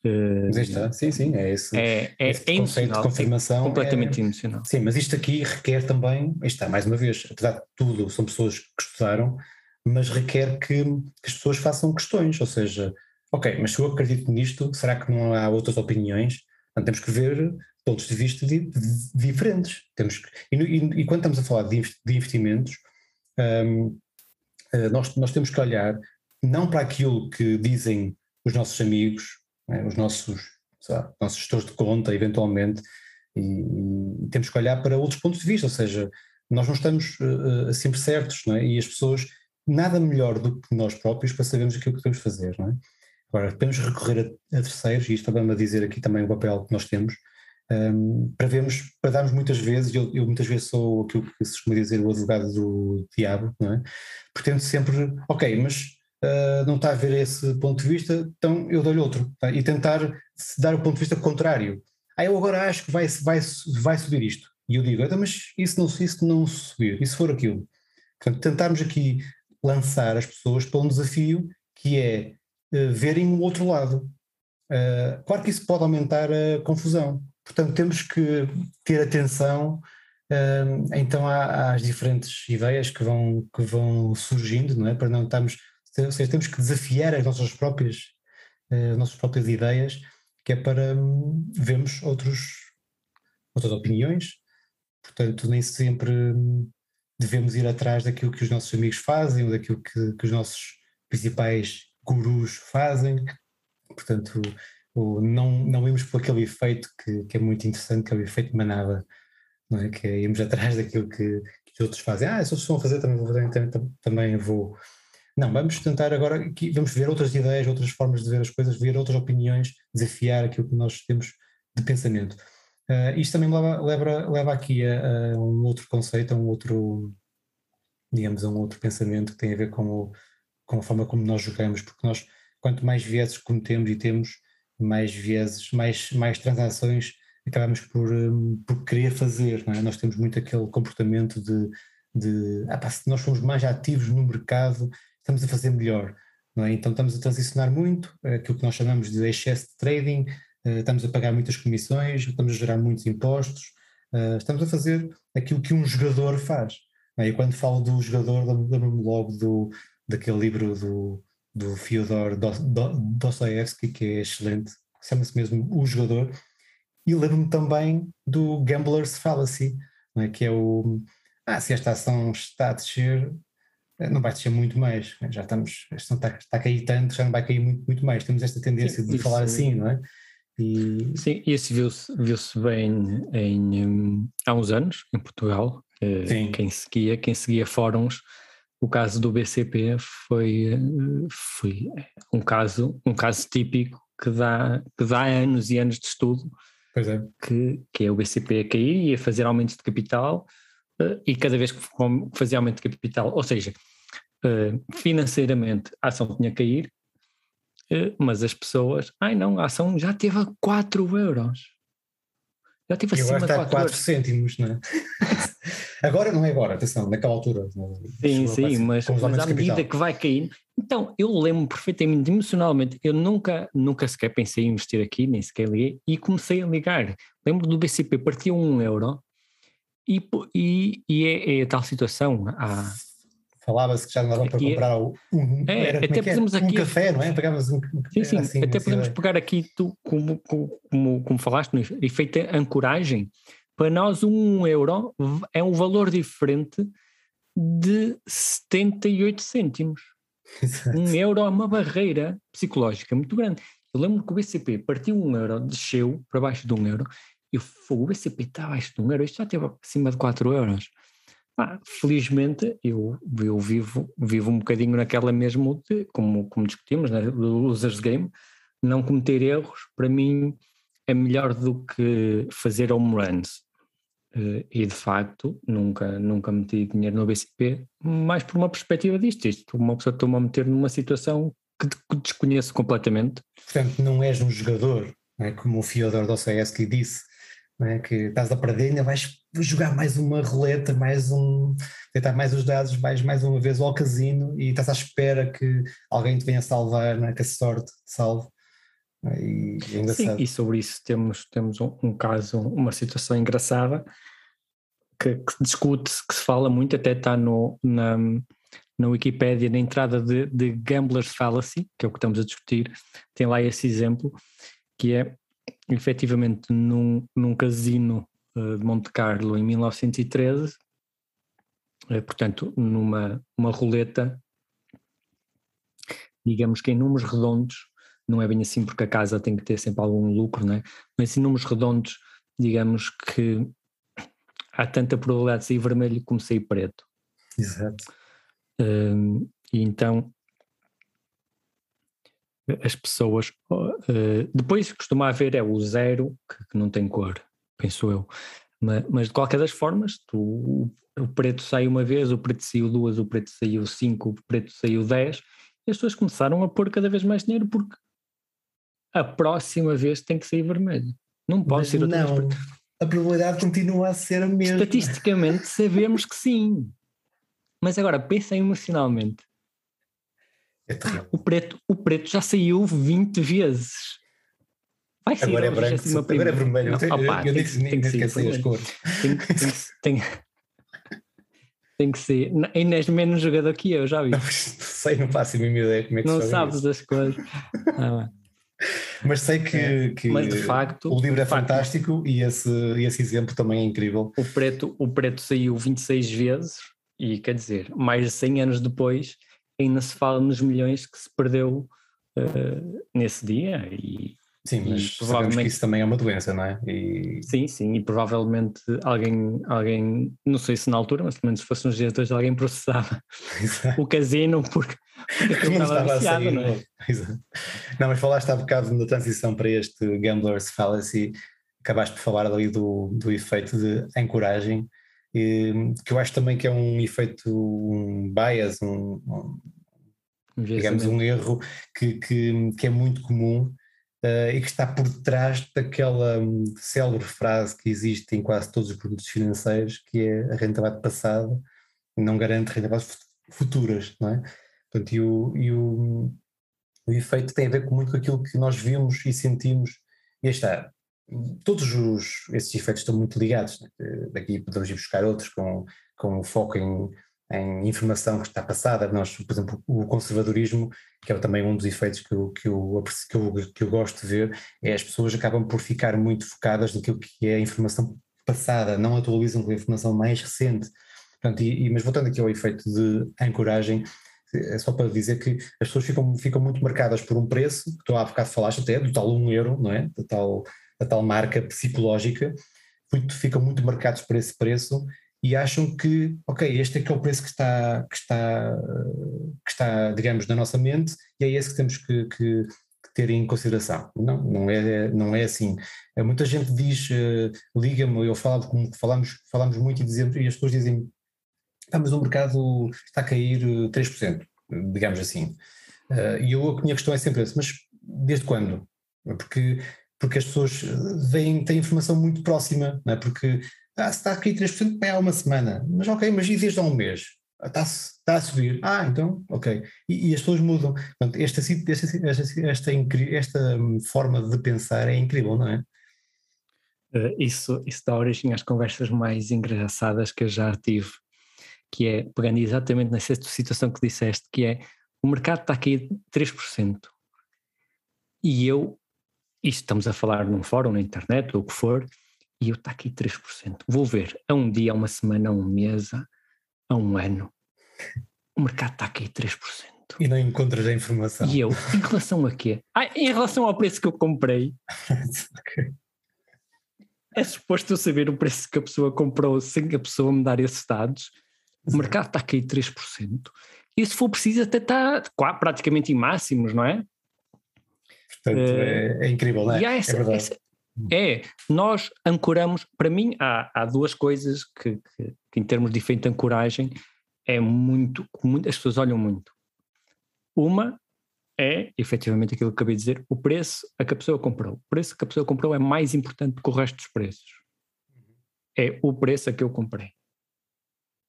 Mas está, sim, sim, é esse, é, é, esse é conceito de confirmação. É completamente é, emocional. Sim, mas isto aqui requer também, está, mais uma vez, apesar de tudo, são pessoas que estudaram, mas requer que, que as pessoas façam questões, ou seja, ok, mas se eu acredito nisto, será que não há outras opiniões? Então, temos que ver pontos de vista di, di, diferentes. Temos que, e, e, e, quando estamos a falar de, investimentos, um, eh, nós, nós temos que olhar não para aquilo que dizem os nossos amigos, né, os nossos, lá, nossos gestores de conta, eventualmente, e, e, temos que olhar para outros pontos de vista, ou seja, nós não estamos uh, sempre certos, é? e as pessoas nada melhor do que nós próprios para sabermos aquilo que temos fazer, é? Agora, podemos recorrer a, a terceiros, e isto também a dizer aqui também o papel que nós temos, um, para vermos, para darmos muitas vezes, eu, eu, muitas vezes sou aquilo que se costuma dizer o advogado do diabo, não é? Pretendo sempre, ok, mas uh, não está a ver esse ponto de vista, então eu dou-lhe outro, tá? e tentar dar o ponto de vista contrário. Ah, eu agora acho que vai, vai, vai subir isto. E eu digo, então, mas isso não, isso não subir, e se for aquilo? Portanto, tentarmos aqui lançar as pessoas para um desafio que é uh, verem o outro lado. Uh, claro que isso pode aumentar a confusão. Portanto, temos que ter atenção uh, então às diferentes ideias que vão, que vão surgindo, não é? Para não estarmos, ou seja, temos que desafiar as nossas próprias, uh, as nossas próprias ideias, que é para um, vermos outros, outras opiniões. Portanto, nem sempre hum, devemos ir atrás daquilo que os nossos amigos fazem ou daquilo que, que os nossos principais gurus fazem. Portanto, o, não, não irmos por aquele efeito que, que, é muito interessante, que é o efeito de manada, não é? que é irmos atrás daquilo que, que os outros fazem. Ah, se outros a fazer, também vou fazer, também, também vou. Não, vamos tentar agora, aqui, vamos ver outras ideias, outras formas de ver as coisas, ver outras opiniões, desafiar aquilo que nós temos de pensamento. Uh, isto também leva, leva, leva aqui a, a, um outro conceito, a um outro, digamos, a um outro pensamento que tem a ver com, o, com a forma como nós jogamos, porque nós, quanto mais vieses cometemos e temos, mais vezes, mais, mais transações acabamos por, um, por querer fazer, é? Nós temos muito aquele comportamento de, de ah, pá, se nós formos mais ativos no mercado, estamos a fazer melhor, é? Então estamos a transicionar muito, é aquilo que nós chamamos de excesso de trading, uh, estamos a pagar muitas comissões, estamos a gerar muitos impostos, uh, estamos a fazer aquilo que um jogador faz. É? E quando falo do jogador, lembro-me logo do, daquele livro do do Fyodor Dostoevsky, que é excelente, chama-se mesmo O Jogador, e lembro-me também do Gambler's Fallacy, é? que é o ah, se esta ação está a descer, eh, não vai descer muito mais, já estamos, está, está a cair tanto, já não vai cair muito, muito mais, temos esta tendência Sim, de falar assim, não é? E... Sim, isso viu-se viu bem em, um, há uns anos, em Portugal, eh, quem seguia, quem seguia fóruns o caso do BCP foi, foi um, caso, um caso típico que dá, que dá anos e anos de estudo, é. que, que é o BCP a cair e a fazer aumentos de capital, uh, e cada vez que fazia aumento de capital, ou seja, uh, financeiramente a ação tinha que cair, uh, mas as pessoas, ai não, a ação já teve a 4 euros. Já tive acima está a 4 cêntimos, não é? agora não é agora, atenção, naquela altura. Sim, sim, mas, mas à medida que vai caindo. Então, eu lembro perfeitamente, emocionalmente, eu nunca, nunca sequer pensei em investir aqui, nem sequer liguei, e comecei a ligar. Lembro do BCP, partia um euro, e, e, e é, é a tal situação. Há, falava-se que já não dava para comprar um, é, era, até é podemos é? aqui, um café, não é? Pagavas um, sim, sim, assim, até podemos pegar aqui, tu, como, como, como falaste, no efeito ancoragem, para nós um euro é um valor diferente de 78 cêntimos. Exato. Um euro é uma barreira psicológica muito grande. Eu lembro que o BCP partiu um euro, desceu para baixo de um euro, e o BCP está abaixo de um euro, isto já esteve acima de 4 euros. Ah, felizmente eu, eu vivo, vivo um bocadinho naquela mesma, como, como discutimos, né, users game, não cometer erros, para mim é melhor do que fazer home runs. Eh, e de facto nunca, nunca meti dinheiro no BCP, mais por uma perspectiva disto. Isto, uma pessoa toma a meter numa situação que desconheço completamente. Portanto, não és um jogador, é? como o Fyodor Dostoevsky disse, é? que estás a perder, ainda vais jogar mais uma roleta, mais um, tentar mais os dados, vais mais uma vez ao casino e estás à espera que alguém te venha salvar, é? que a sorte te salve. E, é Sim, e sobre isso temos, temos um, um caso, uma situação engraçada que, que, se discute, que se fala muito, até está no, na, na Wikipédia, na entrada de, de Gambler's Fallacy, que é o que estamos a discutir, tem lá esse exemplo, que é efetivamente num, num casino uh, de Monte Carlo em 1913, uh, eh, portanto, numa uma roleta, digamos que em números redondos, não é bem assim porque a casa tem que ter sempre algum lucro, né? mas em números redondos, digamos que há tanta probabilidade de sair vermelho como sair preto. Exato. Uh, e então as pessoas uh, depois costuma haver é o zero que, que não tem cor, penso eu. Mas, mas, de qualquer das formas, tu, o preto sai uma vez, o preto saiu duas, o preto saiu cinco, o preto saiu dez, e as pessoas começaram a pôr cada vez mais dinheiro porque a próxima vez tem que sair vermelho. Não pode mas ser outra não. vez. A probabilidade continua a ser a mesma. Estatisticamente sabemos que sim. Mas agora pensa emocionalmente. É o, preto, o preto já saiu 20 vezes. Vai sair agora é branco, agora é vermelho. Não, opa, eu, eu disse tem que, que as cores. Tem, tem, tem, que ser. Ainda és menos jogador que eu, já vi. Não, sei, não faço a mínima ideia como é que Não sabes isso. das coisas. Ah, mas sei que, é, que mas de facto, o livro é fantástico e esse, esse exemplo também é incrível. O preto, o preto saiu 26 vezes e quer dizer, mais de 100 anos depois ainda se fala nos milhões que se perdeu uh, nesse dia e Sim, mas provavelmente que isso também é uma doença, não é? E... Sim, sim, e provavelmente alguém, alguém, não sei se na altura, mas pelo menos se fosse uns dias depois, alguém processava Exato. o casino porque, porque não estava viciado, sair, não é? Exato. Não, mas falaste há bocado na transição para este Gambler's Fallacy, acabaste por falar ali do, do efeito de ancoragem, e, que eu acho também que é um efeito, um bias, um, um digamos um erro que, que, que é muito comum uh, e que está por trás daquela um, célebre frase que existe em quase todos os produtos financeiros, que é a rentabilidade passada não garante rentabilidades futuras, não é? Portanto, e o, e o, o efeito tem a ver com muito com aquilo que nós vimos e sentimos, e está, todos os, esses efeitos estão muito ligados, né? daqui podemos ir buscar outros com, com foco em em informação que está passada. Nós, por exemplo, o conservadorismo, que é também um dos efeitos que eu, que eu, que eu, que eu gosto de ver, é as pessoas acabam por ficar muito focadas naquilo que é a informação passada, não atualizam com a informação mais recente. Portanto, e, e, mas voltando aqui ao efeito de ancoragem, é só para dizer que as pessoas ficam, ficam muito marcadas por um preço, que tu há bocado falaste até, do tal 1 euro, não é? Da tal, da tal marca psicológica, muito, ficam muito marcados por esse preço e acham que, ok, este é que é o preço que está, que está, que está digamos, na nossa mente e é esse que temos que, que, que ter em consideração. Não, não é, não é assim. Eh, muita gente diz, uh, liga-me, eu falo como falamos, falamos muito e, dizemos, e as pessoas dizem, ah, mas o mercado está a cair 3%, digamos assim. Uh, e eu, a minha questão é sempre essa, mas desde quando? Porque porque as pessoas veem, têm informação muito próxima, não é? porque ah, está aqui 3%, bem há uma semana. Mas ok, mas desde há um mês? Está, está a subir. Ah, então, ok. E, e as pessoas mudam. Portanto, esta, esta, esta, esta, esta forma de pensar é incrível, não é? Uh, isso, isso dá origem às conversas mais engraçadas que eu já tive, que é, pegando exatamente nessa situação que disseste, que é, o mercado está aqui 3%, e eu, isto estamos a falar num fórum, na internet, ou o que for, e eu está aqui 3%. Vou ver a um dia, a uma semana, a um mês, a um ano. O mercado está aqui 3%. E não encontras a informação. E eu, em relação a quê? Ah, em relação ao preço que eu comprei. okay. É suposto eu saber o preço que a pessoa comprou sem a pessoa me dar esses dados. o mercado está a cair 3%, e se for preciso até está praticamente em máximos, não é? Portanto, uh, é, é, incrível, não é? E há essa, é, essa, é, nós ancoramos, para mim há, há duas coisas que, que, que, em termos de efeito de ancoragem é muito, muito, as pessoas olham muito. Uma é, efetivamente, aquilo que acabei de dizer, o preço a que a pessoa comprou. O preço que a pessoa comprou é mais importante que o resto dos preços. É o preço a que eu comprei.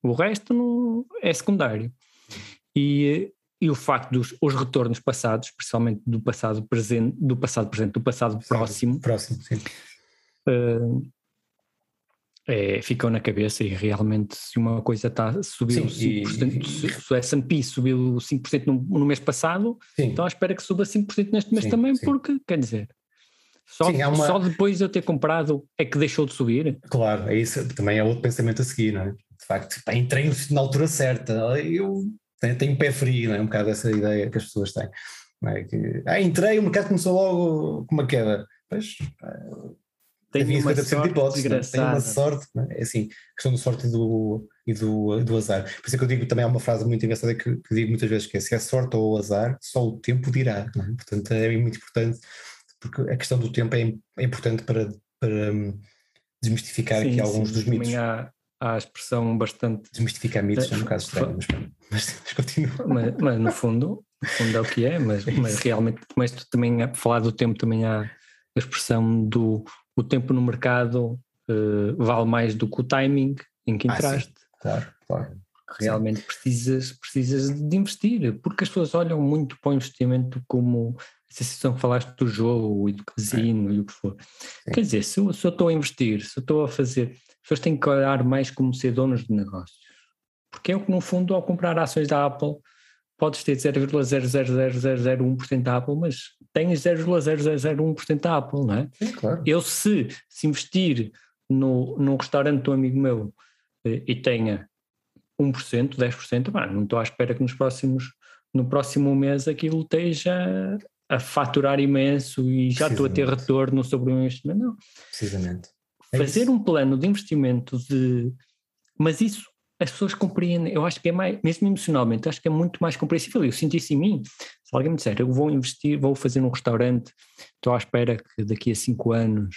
O resto não é secundário. E, e o facto dos os retornos passados, especialmente do passado presente, do passado presente, do passado próximo, próximo sim. Uh, é, ficam na cabeça e realmente se uma coisa está subiu sim, 5%, e, se, se o S&P subiu 5% no, no mês passado, sim. então espera que suba 5% neste mês sim, também, porque, quer dizer, só, uma... só depois de eu ter comprado é que deixou de subir. Claro, é isso, também é outro pensamento a seguir, não é? De facto, pá, entrei na altura certa, eu tenho, tenho pé frio, não é? Um bocado essa ideia que as pessoas têm. É? que, ah, entrei, o mercado começou logo com uma queda. Pois, tem uma sorte hipótese, né? tem uma sorte, né? é assim, questão da sorte e do, e do, do azar. Por isso é que eu digo também há uma frase muito engraçada que, que digo muitas vezes que é se é sorte ou azar, só o tempo dirá. É? Portanto, é muito importante, porque a questão do tempo é, é importante para, para um, desmistificar sim, aqui alguns sim, dos mitos. Há, há a expressão bastante. Desmistificar mitos é um bocado estranho, mas, mas, mas continua. Mas, mas, no fundo, no fundo é o que é, mas, mas realmente, mas também a falar do tempo também há a expressão do o tempo no mercado uh, vale mais do que o timing em que entraste. Ah, claro, claro. Realmente precisas, precisas de investir, porque as pessoas olham muito para o investimento como a sensação que falaste do jogo e do casino é. e o que for. Sim. Quer dizer, se eu, se eu estou a investir, se eu estou a fazer, as pessoas têm que olhar mais como ser donos de negócios. Porque é o que, no fundo, ao comprar ações da Apple, podes ter 0,00001% da Apple, mas tens 0,0001% da Apple, não é? Sim, claro. Eu se, se investir no, num restaurante do amigo meu eh, e tenha 1%, 10%, bah, não estou à espera que nos próximos, no próximo mês aquilo esteja a faturar imenso e já estou a ter retorno sobre o investimento. Não. Precisamente. É Fazer isso. um plano de investimento de. Mas isso as pessoas compreendem, eu acho que é mais, mesmo emocionalmente, acho que é muito mais compreensível. Eu sinto isso em mim. Se alguém me disser, eu vou investir, vou fazer um restaurante, estou à espera que daqui a cinco anos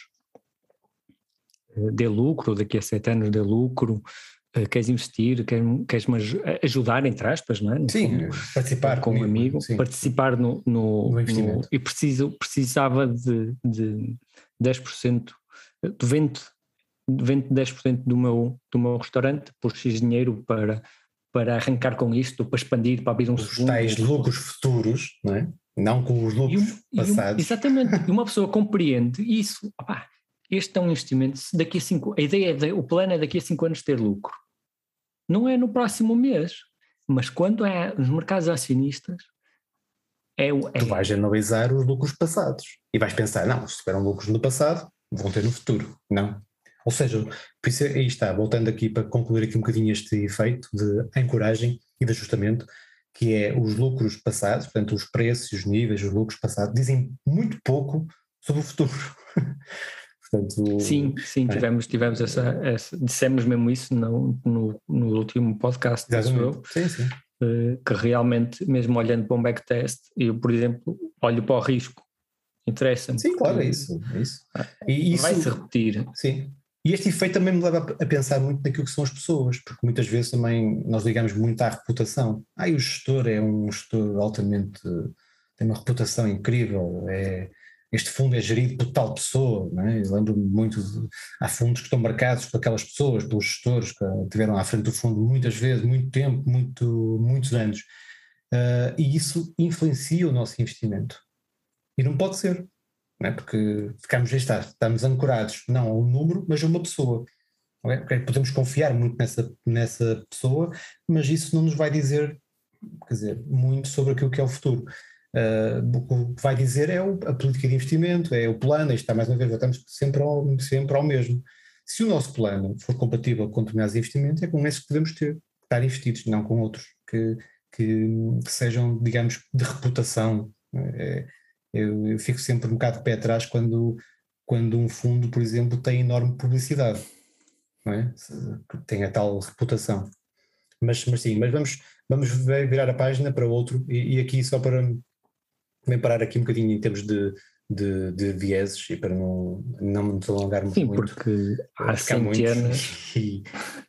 eh, dê lucro, daqui a sete anos dê lucro, queres investir, queres-me ajudar, entre aspas, não é? No sim, fundo, participar com um amigo, sim. participar no, no, no investimento. No, e preciso, precisava de, de 10%, de 20 vendo 10% do meu, do meu restaurante por X dinheiro para, para arrancar com isto, para expandir, para abrir um os segundo. tais lucros futuros, não é? Não com os lucros e, passados. E exatamente, e uma pessoa compreende isso. Opá, este é um investimento, daqui a cinco, a ideia, é, o plano é daqui a cinco anos ter lucro. Não é no próximo mês, mas quando é nos mercados acionistas, é. É, tu vais analisar os lucros passados e vais pensar, não, se tiveram lucros no passado, vão ter no futuro. Não, ou seja, por isso aí está, voltando aqui para concluir aqui um bocadinho este efeito de ancoragem e de ajustamento, que é os lucros passados, portanto os preços, os níveis, os lucros passados, dizem muito pouco sobre o futuro. portanto, sim, sim, é. tivemos, tivemos essa, essa, dissemos mesmo isso no, no, no último podcast, eu, sim, sim. Eh, que realmente, mesmo olhando para um backtest, eu, por exemplo, olho para o risco interessa-me. Sim, claro, é isso. É isso. E isso vai-se repetir. Sim, e este efeito também me leva a pensar muito naquilo que são as pessoas, porque muitas vezes também nós ligamos muito à reputação. Ah, o gestor é um gestor altamente. tem uma reputação incrível, é, este fundo é gerido por tal pessoa, não é? lembro-me muito, de, há fundos que estão marcados por aquelas pessoas, pelos gestores que tiveram à frente do fundo muitas vezes, muito tempo, muito, muitos anos. Uh, e isso influencia o nosso investimento. E não pode ser é? porque ficamos, está, estamos ancorados não a um número, mas a uma pessoa. Okay? Podemos confiar muito nessa, nessa pessoa, mas isso não nos vai dizer, quer dizer, muito sobre aquilo que é o futuro. Uh, o que vai dizer é a política de investimento, é o plano, está mais uma vez, estamos sempre ao, sempre ao mesmo. Se o nosso plano for compatível com determinados investimentos, é com esses que devemos ter, estar investidos, não com outros que, que, que sejam, digamos, de reputação. É, eu, eu, fico sempre um bocado de pé atrás quando, quando um fundo, por exemplo, tem enorme publicidade, é? tem a tal reputação. Mas, mas sim, mas vamos, vamos virar a página para outro e, e aqui só para também parar aqui um bocadinho em termos de, de, de vieses e para não, não alongarmos Sim, muito. porque há centenas. E,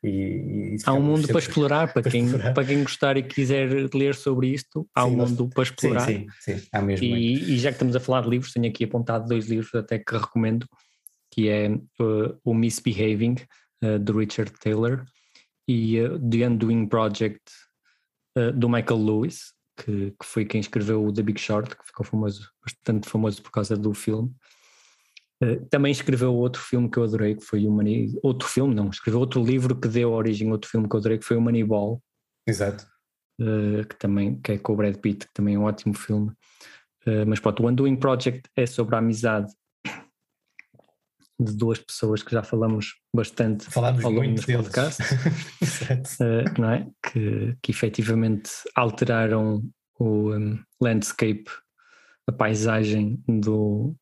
e, e, há um mundo para explorar, para, para quem, explorar. para quem gostar e quiser ler sobre isto, há sim, um mundo para explorar. Sim, sim, sim há mesmo. E, e, já que estamos a falar de livros, tenho aqui apontado dois livros até que recomendo, que é uh, o Misbehaving, uh, de Richard Taylor, e uh, The Undoing Project, do Michael Lewis, que, que, foi quem escreveu o The Big Short, que ficou famoso, bastante famoso por causa do filme. Uh, também escreveu outro filme que eu adorei, que foi o Money... Outro filme, não, escreveu outro livro que deu origem a outro filme que eu adorei, que foi o Moneyball. Exato. Uh, que também que é com o Brad Pitt, que também é um ótimo filme. Uh, mas pronto, o Undoing Project é sobre a amizade de duas pessoas que já falamos bastante falamos ao longo dos podcasts, uh, não é? Que, que efetivamente alteraram o um, landscape, a paisagem do,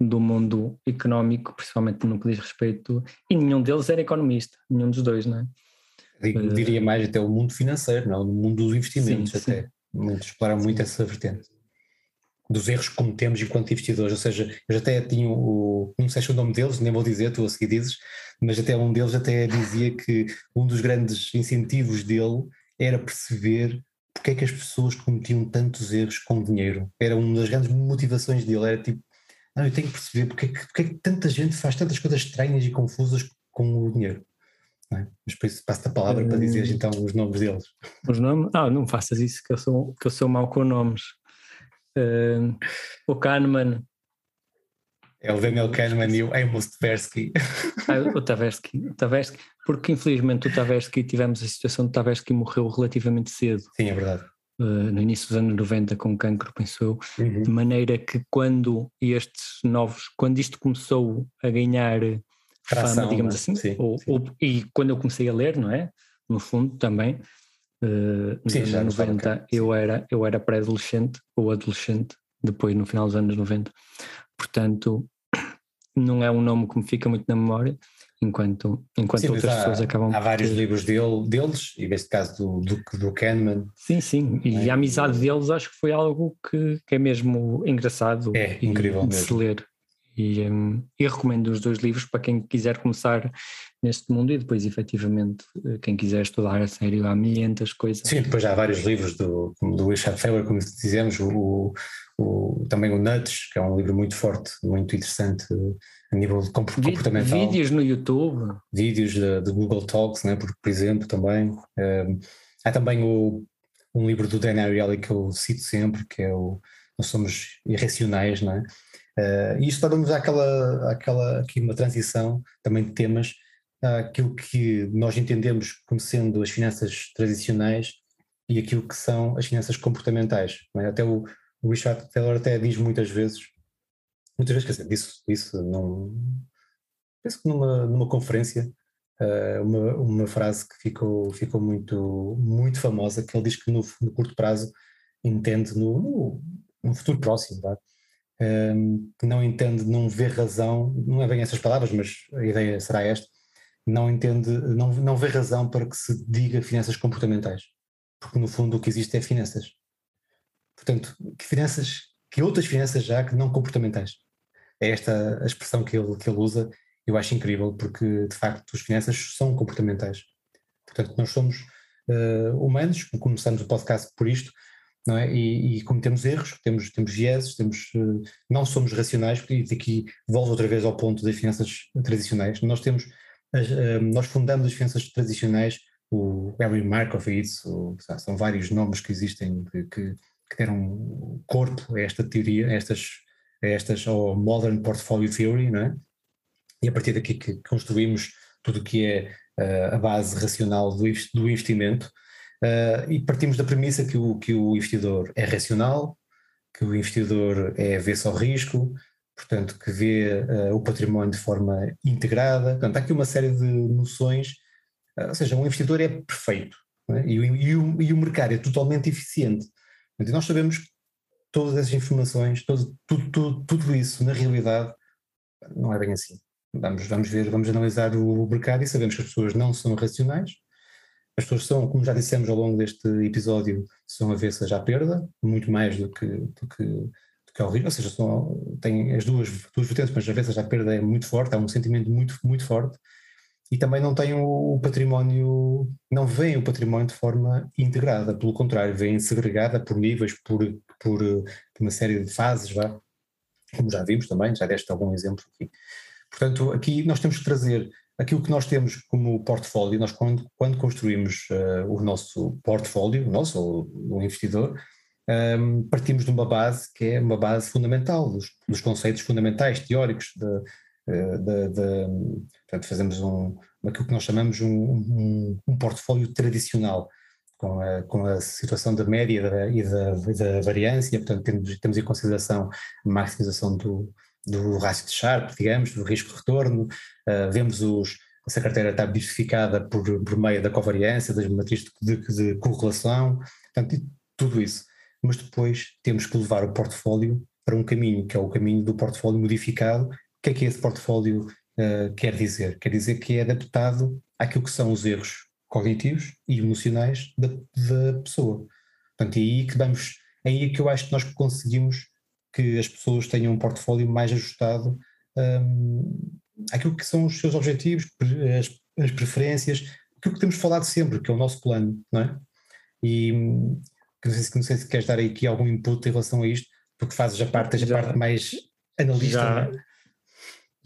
do mundo económico, principalmente no que diz respeito, e nenhum deles era economista, nenhum dos dois, não é? Eu diria mais até o mundo financeiro, não? no mundo dos investimentos sim, até. Sim. Muito, exploraram muito essa vertente dos erros que cometemos enquanto investidores, ou seja, eu já até tinha o, não sei se é o nome deles, nem vou dizer, tu a seguir dizes, mas até um deles até dizia que um dos grandes incentivos dele era perceber porque é que as pessoas cometiam tantos erros com dinheiro, era uma das grandes motivações dele, era tipo, não, eu tenho que perceber porque é que, porque é que tanta gente faz tantas coisas estranhas e confusas com o dinheiro. É? Mas depois passo a palavra para dizer hum. então os nomes deles. Os nomes? Ah, não faças isso, que eu sou, que eu sou mau com nomes. Uh, o Kahneman. É o Daniel Kahneman e o Amos Tversky. Ah, o Tversky, o Tversky, porque infelizmente o Tversky, tivemos a situação de Tversky morreu relativamente cedo. Sim, é verdade. Uh, no início dos anos 90 com cancro, pensou, uhum. de maneira que quando estes novos, quando isto começou a ganhar Tração, fama, digamos é? assim, sim, ou, sim. Ou, e quando eu comecei a ler, não é? No fundo também, Uh, Sim, nos anos 90 eu era, eu era pré-adolescente ou adolescente, depois no final dos anos 90. Portanto, não é um nome que me fica muito na memória, enquanto, enquanto sim, outras há, pessoas acabam Há vários ter... livros dele, deles, e neste caso do, do, do Kahneman. Sim, sim, e é? a amizade deles acho que foi algo que, que é mesmo engraçado é, incrível de se ler. E, um, e recomendo os dois livros para quem quiser começar neste mundo e depois efetivamente eh, quem quiser estudar a sério há milhentas coisas. Sim, depois há vários livros do, do Richard Thaler, como dizemos, o, o, também o Nuts, que é um livro muito forte, muito interessante a nível de comportamental. Vídeos no YouTube. Vídeos de, Google Talks, né, por, por exemplo, também. Um, há também o, um livro do Dan Ariely que eu cito sempre, que é o Nós Somos Irracionais, não é? Uh, e isto dá-nos aquela, aquela, aqui uma transição também de temas aquilo que nós entendemos como sendo as finanças tradicionais e aquilo que são as finanças comportamentais. É? Até o, o, Richard Taylor até diz muitas vezes, muitas vezes, quer dizer, disse, disse num, penso que numa, numa conferência, uh, uma, uma frase que ficou, ficou muito, muito famosa, que ele diz que no, no curto prazo entende no, no, no futuro próximo, tá? Que não entende, não vê razão, não é bem essas palavras, mas a ideia será esta, não entende, não, não vê razão para que se diga finanças comportamentais, porque no fundo o que existe é finanças. Portanto, que finanças, que outras finanças já que não comportamentais. É esta a expressão que ele, que ele usa, eu acho incrível, porque de facto as finanças são comportamentais. Portanto, nós somos uh, humanos, começamos o podcast por isto, é? E, e cometemos erros, temos, temos vieses, temos, uh, não somos racionais, e daqui volto outra vez ao ponto das finanças tradicionais. Nós temos uh, nós fundamos as finanças tradicionais, o Harry Markowitz, são vários nomes que existem que, que, deram corpo a esta teoria, a estas, a estas ou Modern Portfolio Theory, não é? E a partir daqui que construímos tudo o que é uh, a base racional do investimento uh, e partimos da premissa que o, que o investidor é racional, que o investidor é avesso ao risco, portanto, que vê uh, o património de forma integrada. Portanto, há aqui uma série de noções, uh, ou seja, um investidor é perfeito é? E, e, o, e, o, mercado é totalmente eficiente. Portanto, nós sabemos todas essas informações, todo, tudo, tudo, tudo isso, na realidade, não é bem assim. Vamos, vamos ver, vamos analisar o mercado e sabemos que as pessoas não são racionais, as pessoas são, como já dissemos ao longo deste episódio, são avessas à perda, muito mais do que, do que, do que ao risco, ou seja, são, têm as duas, duas vertentes, mas avessas à perda é muito forte, há um sentimento muito, muito forte, e também não têm o património, não veem o património de forma integrada, pelo contrário, veem segregada por níveis, por, por, por uma série de fases, vá, como já vimos também, já deste algum exemplo aqui. Portanto, aqui nós temos que trazer aquilo que nós temos como portfólio, nós quando, quando construímos uh, o nosso portfólio, o nosso, o, o investidor, um, ehm, partimos de uma base que é uma base fundamental, dos, dos conceitos fundamentais, teóricos, de, eh, de, de, portanto fazemos um, aquilo que nós chamamos um, um, um portfólio tradicional, com a, com a situação da média e da, da, variância, portanto temos, temos em consideração a maximização do, do rácio de Sharpe, digamos, do risco-retorno, uh, eh, vemos os, essa carteira está diversificada por, por meio da covariância, das matrizes de, de, de correlação, portanto, tudo isso. Mas depois temos que levar o portfólio para um caminho, que é o caminho do portfólio modificado. O que é que esse portfólio uh, quer dizer? Quer dizer que é adaptado àquilo que são os erros cognitivos e emocionais da, da pessoa. Portanto, é aí que vamos, é aí que eu acho que nós conseguimos que as pessoas tenham um portfólio mais ajustado um, àquilo que são os seus objetivos, as, as, preferências, aquilo que temos falado sempre, que é o nosso plano, não é? E não sei, se, não sei se queres dar aqui algum input em relação a isto, porque fazes a parte, a parte mais analista. Já, é?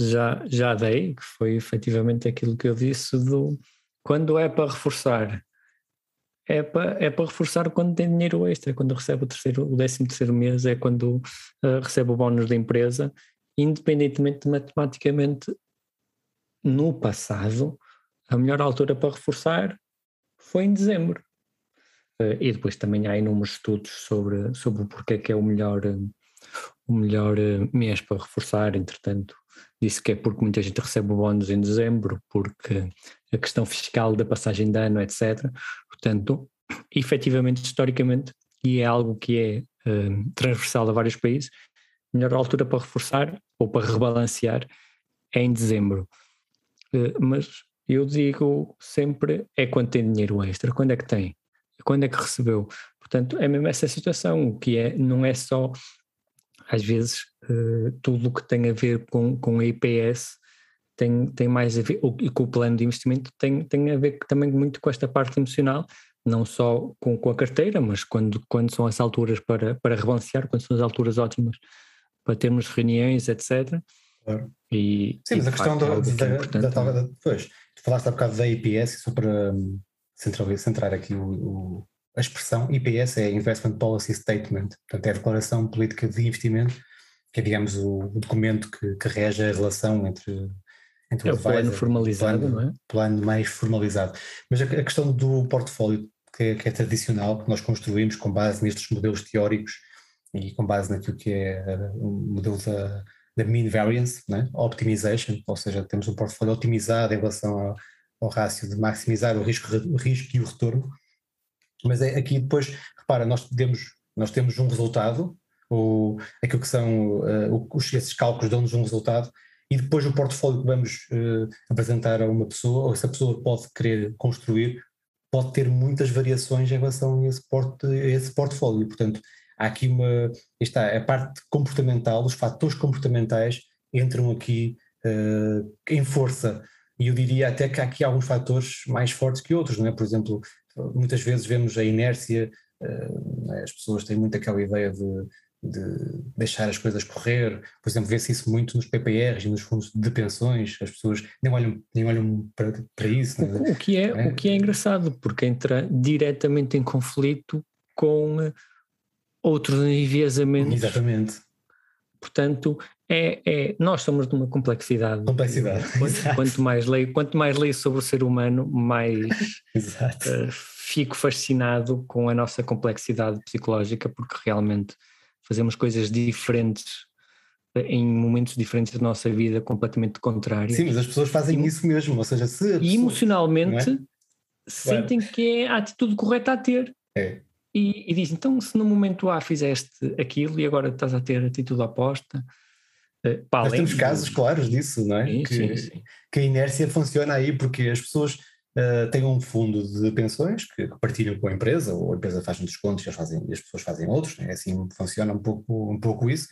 já, já dei, que foi efetivamente aquilo que eu disse do quando é para reforçar é para, é para reforçar quando tem dinheiro extra, quando recebe o, terceiro, o décimo terceiro mês, é quando uh, recebe o bónus da empresa, independentemente de matematicamente no passado, a melhor altura para reforçar foi em dezembro. Uh, e depois também há inúmeros estudos sobre, sobre o porquê que é o melhor, o melhor mês para reforçar, entretanto, disse que é porque muita gente recebe o bónus em dezembro, porque a questão fiscal da passagem de ano, etc. Portanto, efetivamente, historicamente, e é algo que é uh, transversal a vários países, melhor altura para reforçar ou para rebalancear é em dezembro. Uh, mas eu digo sempre é quando tem dinheiro extra, quando é que tem, quando é que recebeu. Portanto, é mesmo essa situação, que é, não é só, às vezes, uh, tudo o que tem a ver com, com a IPS tem, tem mais a ver, e com o plano de investimento tem, tem a ver também muito com esta parte emocional, não só com, com a carteira, mas quando, quando são as alturas para, para rebalancear, quando são as alturas ótimas para termos reuniões, etc. Claro. E, Sim, e mas a questão é da, da, da, da, Pois, tu falaste há bocado da IPS, só para um, centrar, centrar aqui o, o, a expressão, IPS é Investment Policy Statement, portanto é a Declaração Política de Investimento, que é, digamos, o, o documento que, que rege a relação entre então, é o plano formalizado, plano, não é? Plano mais formalizado. Mas a, a questão do portfólio, que é, que é, tradicional, que nós construímos com base nestes modelos teóricos e com base naquilo que é o modelo da, da mean variance, né? optimization, ou seja, temos um portfólio otimizado em relação ao, ao rácio de maximizar o risco, o risco e o retorno. Mas é, aqui depois, repara, nós temos, nós temos um resultado, ou aquilo que são uh, os, esses cálculos dão-nos um resultado, e depois o portfólio que vamos uh, apresentar a uma pessoa, ou se a pessoa pode querer construir, pode ter muitas variações em relação a esse, a esse portfólio. Portanto, há aqui uma. Está, a parte comportamental, os fatores comportamentais entram aqui uh, em força. E eu diria até que há aqui alguns fatores mais fortes que outros, não é? Por exemplo, muitas vezes vemos a inércia, uh, as pessoas têm muito aquela ideia de de deixar as coisas correr. Por exemplo, vê-se isso muito nos PPRs e nos fundos de pensões, as pessoas nem olham, nem olham para, para isso. O, é? o, que é, é, o que é engraçado, porque entra diretamente em conflito com eh, outros enviesamentos. Exatamente. Portanto, é, é, nós somos de uma complexidade. Complexidade. Quanto, quanto, mais leio, quanto mais leio sobre o ser humano, mais uh, fico fascinado com a nossa complexidade psicológica, porque realmente fazemos coisas diferentes eh, em momentos diferentes da nossa vida, completamente contrários. Sim, mas as pessoas fazem e, isso mesmo, ou seja, se pessoa, E emocionalmente é? sentem claro. que é a atitude correta a ter. É. E, e dizem, então se no momento A fizeste aquilo e agora estás a ter atitude oposta... Uh, Nós temos casos claros disso, não é? Sim, que, sim, sim. que a inércia funciona aí porque as pessoas uh, têm um fundo de pensões que, que, partilham com a empresa, ou a empresa faz um desconto e as, fazem, e as pessoas fazem outros, né? assim funciona um pouco, um pouco isso,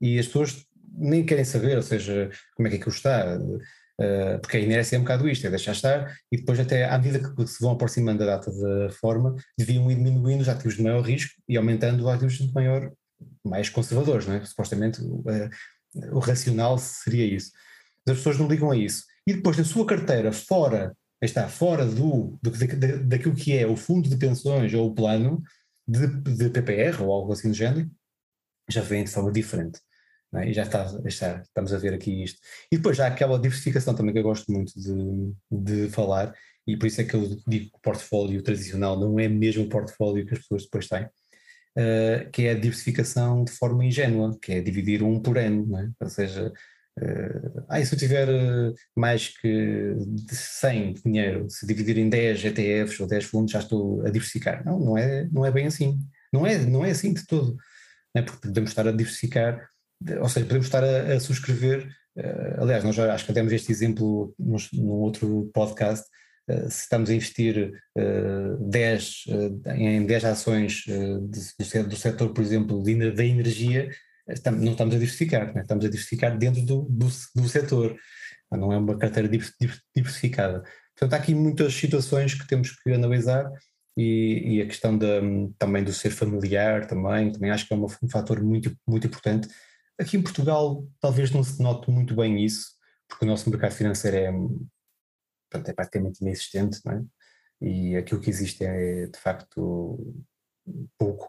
e as pessoas nem querem saber, ou seja, como é que aquilo está, uh, porque a inércia é um bocado isto, é deixar estar, e depois até à medida que se vão aproximando da data da reforma, deviam ir diminuindo os ativos de maior risco e aumentando os ativos de maior, mais conservadores, não é? Supostamente uh, o racional seria isso. As pessoas não ligam a isso. E depois na sua carteira, fora, está, fora do, do, daquilo que é o fundo de pensões ou o plano de, de PPR ou algo assim do género, já vem de forma diferente. É? E já está, está, estamos a ver aqui isto. E depois já há aquela diversificação também que eu gosto muito de, de falar, e por isso é que eu digo que o portfólio tradicional não é mesmo o portfólio que as pessoas depois têm, uh, que é a diversificação de forma ingênua, que é dividir um por ano, é? ou seja, uh, ah, se eu tiver eh, mais que 100 de dinheiro, se dividir em 10 ETFs ou 10 fundos já estou a diversificar. Não, não é, não é bem assim. Não é, não é assim de todo. É? Porque podemos estar a diversificar ou seja, podemos estar a, a subscrever, uh, aliás, nós já acho que demos este exemplo num, num outro podcast, uh, se estamos a investir uh, 10, uh, em 10 ações de, do setor, por exemplo, de, da energia, não estamos a diversificar, né? estamos a diversificar dentro do, do, do setor, não é uma carteira diversificada. Portanto, há aqui muitas situações que temos que analisar e, e, a questão de, também do ser familiar também, também acho que é uma, um fator muito, muito importante Aqui em Portugal talvez não se note muito bem isso, porque o nosso mercado financeiro é, portanto, é praticamente inexistente, não é? e aquilo que existe é de facto pouco.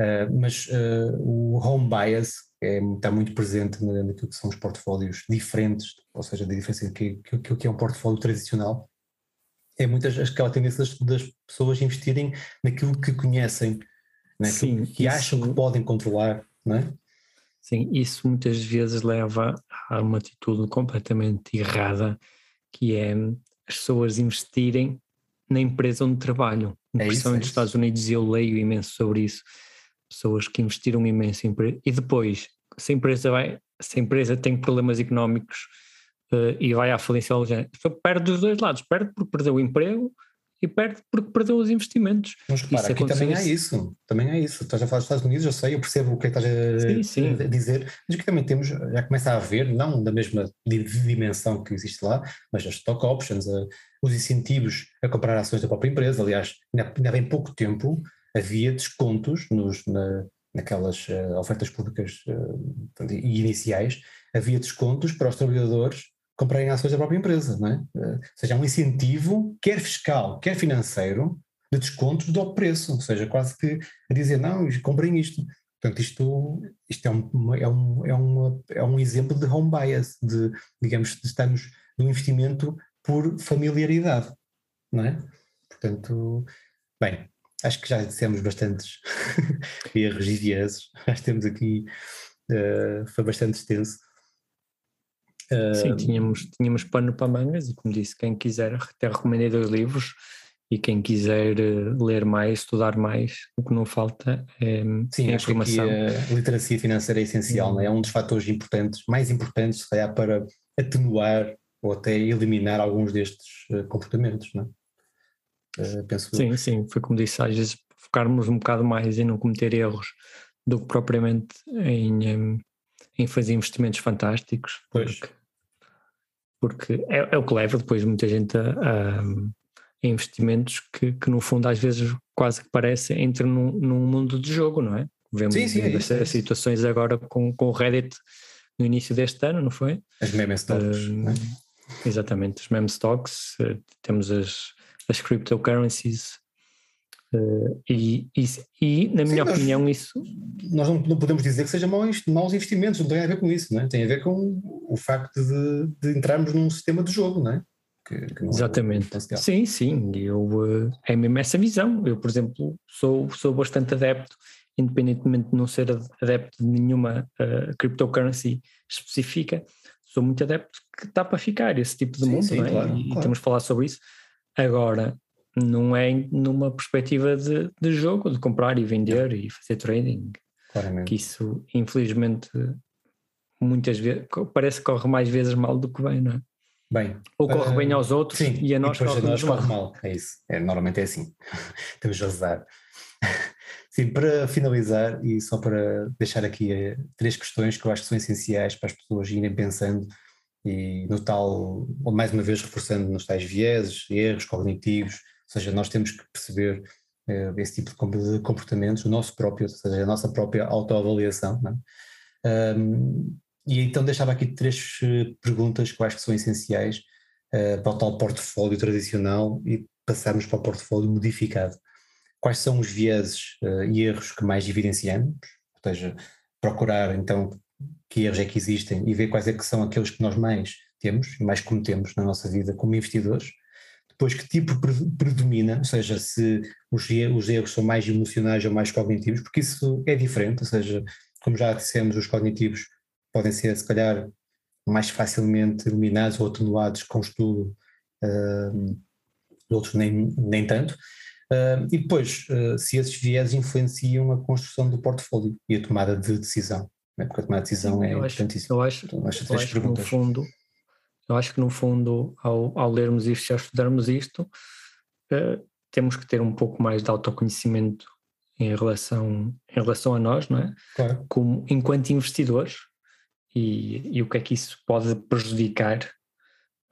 Uh, mas uh, o home bias é, está muito presente naquilo que são os portfólios diferentes, ou seja, da diferença que, que, que é um portfólio tradicional. É muitas aquela tendência das, das pessoas investirem naquilo que conhecem, naquilo né? Sim, que isso... acham que podem controlar, não é? Sim, isso muitas vezes leva a uma atitude completamente errada, que é as pessoas investirem na empresa onde trabalham. É principalmente é nos Estados Unidos, eu leio imenso sobre isso. Pessoas que investiram imenso em empresa. E depois, se a empresa, vai, se a empresa tem problemas económicos uh, e vai à falência, perde dos dois lados. Perde porque perdeu o emprego e perde porque perdeu os investimentos. Mas repara, aqui também há isso, também há isso. Estás a falar dos Estados Unidos, eu sei, eu percebo o que é que estás a, sim, sim. a dizer, mas aqui também temos, já começa a haver, não da mesma dimensão que existe lá, mas as stock options, a, os incentivos a comprar ações da própria empresa. Aliás, ainda, ainda há bem pouco tempo havia descontos nos, na, naquelas uh, ofertas públicas uh, iniciais, havia descontos para os trabalhadores comprarem ações da própria empresa, não é? Eh, ou seja, é um incentivo, quer fiscal, quer financeiro, de descontos do preço, ou seja, quase que a dizer, não, comprem isto. Portanto, isto, isto é, um, é, um, é, uma, é um exemplo de home bias, de, digamos, de estamos no investimento por familiaridade, não é? Portanto, bem, acho que já dissemos bastantes erros e vieses, acho que temos aqui, uh, foi bastante extenso. Sim, tínhamos, tínhamos pano para mangas e como disse, quem quiser, até recomendei dois livros e quem quiser eh, ler mais, estudar mais, o que não falta é, Sim, é informação. a literacia financeira é essencial, é? é um dos fatores importantes, mais importantes, se calhar, para atenuar ou até eliminar alguns destes eh, comportamentos, não é? Uh, penso sim, sim, foi como disse, às vezes focarmos um bocado mais em não cometer erros do que propriamente em, em fazer investimentos fantásticos, pois. porque porque é, é o que leva depois muita gente a, a, investimentos que, que, no fundo às vezes quase que parece entram num, num mundo de jogo, não é? Vemos sim, sim, é isso, é situações agora com, com o Reddit no início deste ano, não foi? As meme stocks. Uh, é? Exatamente, as meme stocks, uh, temos as, as cryptocurrencies, Uh, e, e, e, na minha Sim, opinião, nós, isso. Nós não, não, podemos dizer que sejam maus, maus investimentos, não tem a ver com isso, não é? tem a ver com o facto de, de entrarmos num sistema de jogo, não é? Que, que não é Exatamente. É sim, sim, eu, uh, é mesmo essa visão. Eu, por exemplo, sou, sou bastante adepto, independentemente de não ser adepto de nenhuma uh, cryptocurrency específica, sou muito adepto que está para ficar esse tipo de sim, mundo, sim, não é? Claro, e claro. temos de falar sobre isso. Agora, não é numa perspectiva de, de jogo, de comprar e vender e fazer trading. Claramente. Que isso, infelizmente, muitas vezes, parece que corre mais vezes mal do que bem, não é? Bem, ou corre uh, bem aos outros sim, e a nós, e corre, a nós corre mal. É isso. É, normalmente é assim. Temos a rezar. Sim, para finalizar e só para deixar aqui eh, três questões que eu acho que são essenciais para as pessoas irem pensando e no tal, mais uma vez reforçando nos tais vieses, erros cognitivos, ou seja, nós temos que perceber uh, esse tipo de comportamentos, o nosso próprio, ou seja, a nossa própria autoavaliação. É? Um, e então deixava aqui três eh, perguntas que eu acho que são essenciais uh, para o tal portfólio tradicional e passarmos para o portfólio modificado quais são os vieses uh, e erros que mais evidenciamos, ou seja, procurar então que erros é que existem e ver quais é que são aqueles que nós mais temos e mais cometemos na nossa vida como investidores. Depois, que tipo predomina, ou seja, se os, os erros são mais emocionais ou mais cognitivos, porque isso é diferente, ou seja, como já dissemos, os cognitivos podem ser, se calhar, mais facilmente eliminados ou atenuados com estudo, uh, outros nem, nem tanto. Uh, e depois, uh, se esses viés influenciam a construção do portfólio e a tomada de decisão, né? porque a tomada de decisão é importantíssima. Eu acho, então, eu acho que no fundo, eu acho que no fundo, ao, ao lermos isto e ao estudarmos isto, uh, temos que ter um pouco mais de autoconhecimento em relação, em relação a nós, não é? Claro. Como enquanto investidores e, e o que é que isso pode prejudicar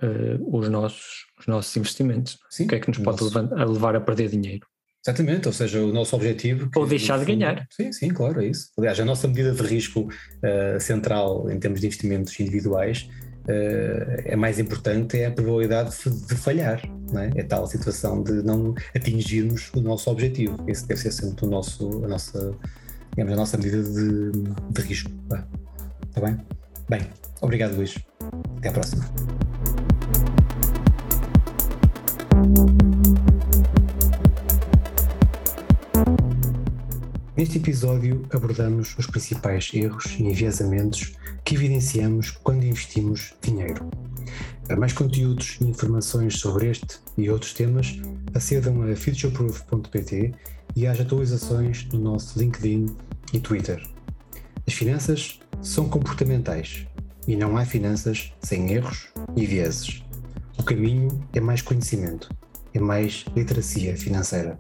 uh, os, nossos, os nossos investimentos. Sim, o que é que nos pode nosso... levar, a levar a perder dinheiro? Exatamente, ou seja, o nosso objetivo. Ou deixar de ganhar. Sim, sim, claro, é isso. Aliás, a nossa medida de risco uh, central em termos de investimentos individuais uh, é mais importante é a probabilidade de, falhar, é? é tal a situação de não atingirmos o nosso objetivo. Esse deve ser sempre o nosso, a nossa, digamos, a nossa medida de, de risco. Está bem? Bem, obrigado, Luís. Até à próxima. Neste episódio abordamos os principais erros e enviesamentos que evidenciamos quando investimos dinheiro. Para mais conteúdos e informações sobre este e outros temas, acedam a futureproof.pt e às atualizações no nosso LinkedIn e Twitter. As finanças são comportamentais e não há finanças sem erros e vieses. O caminho é mais conhecimento, é mais literacia financeira.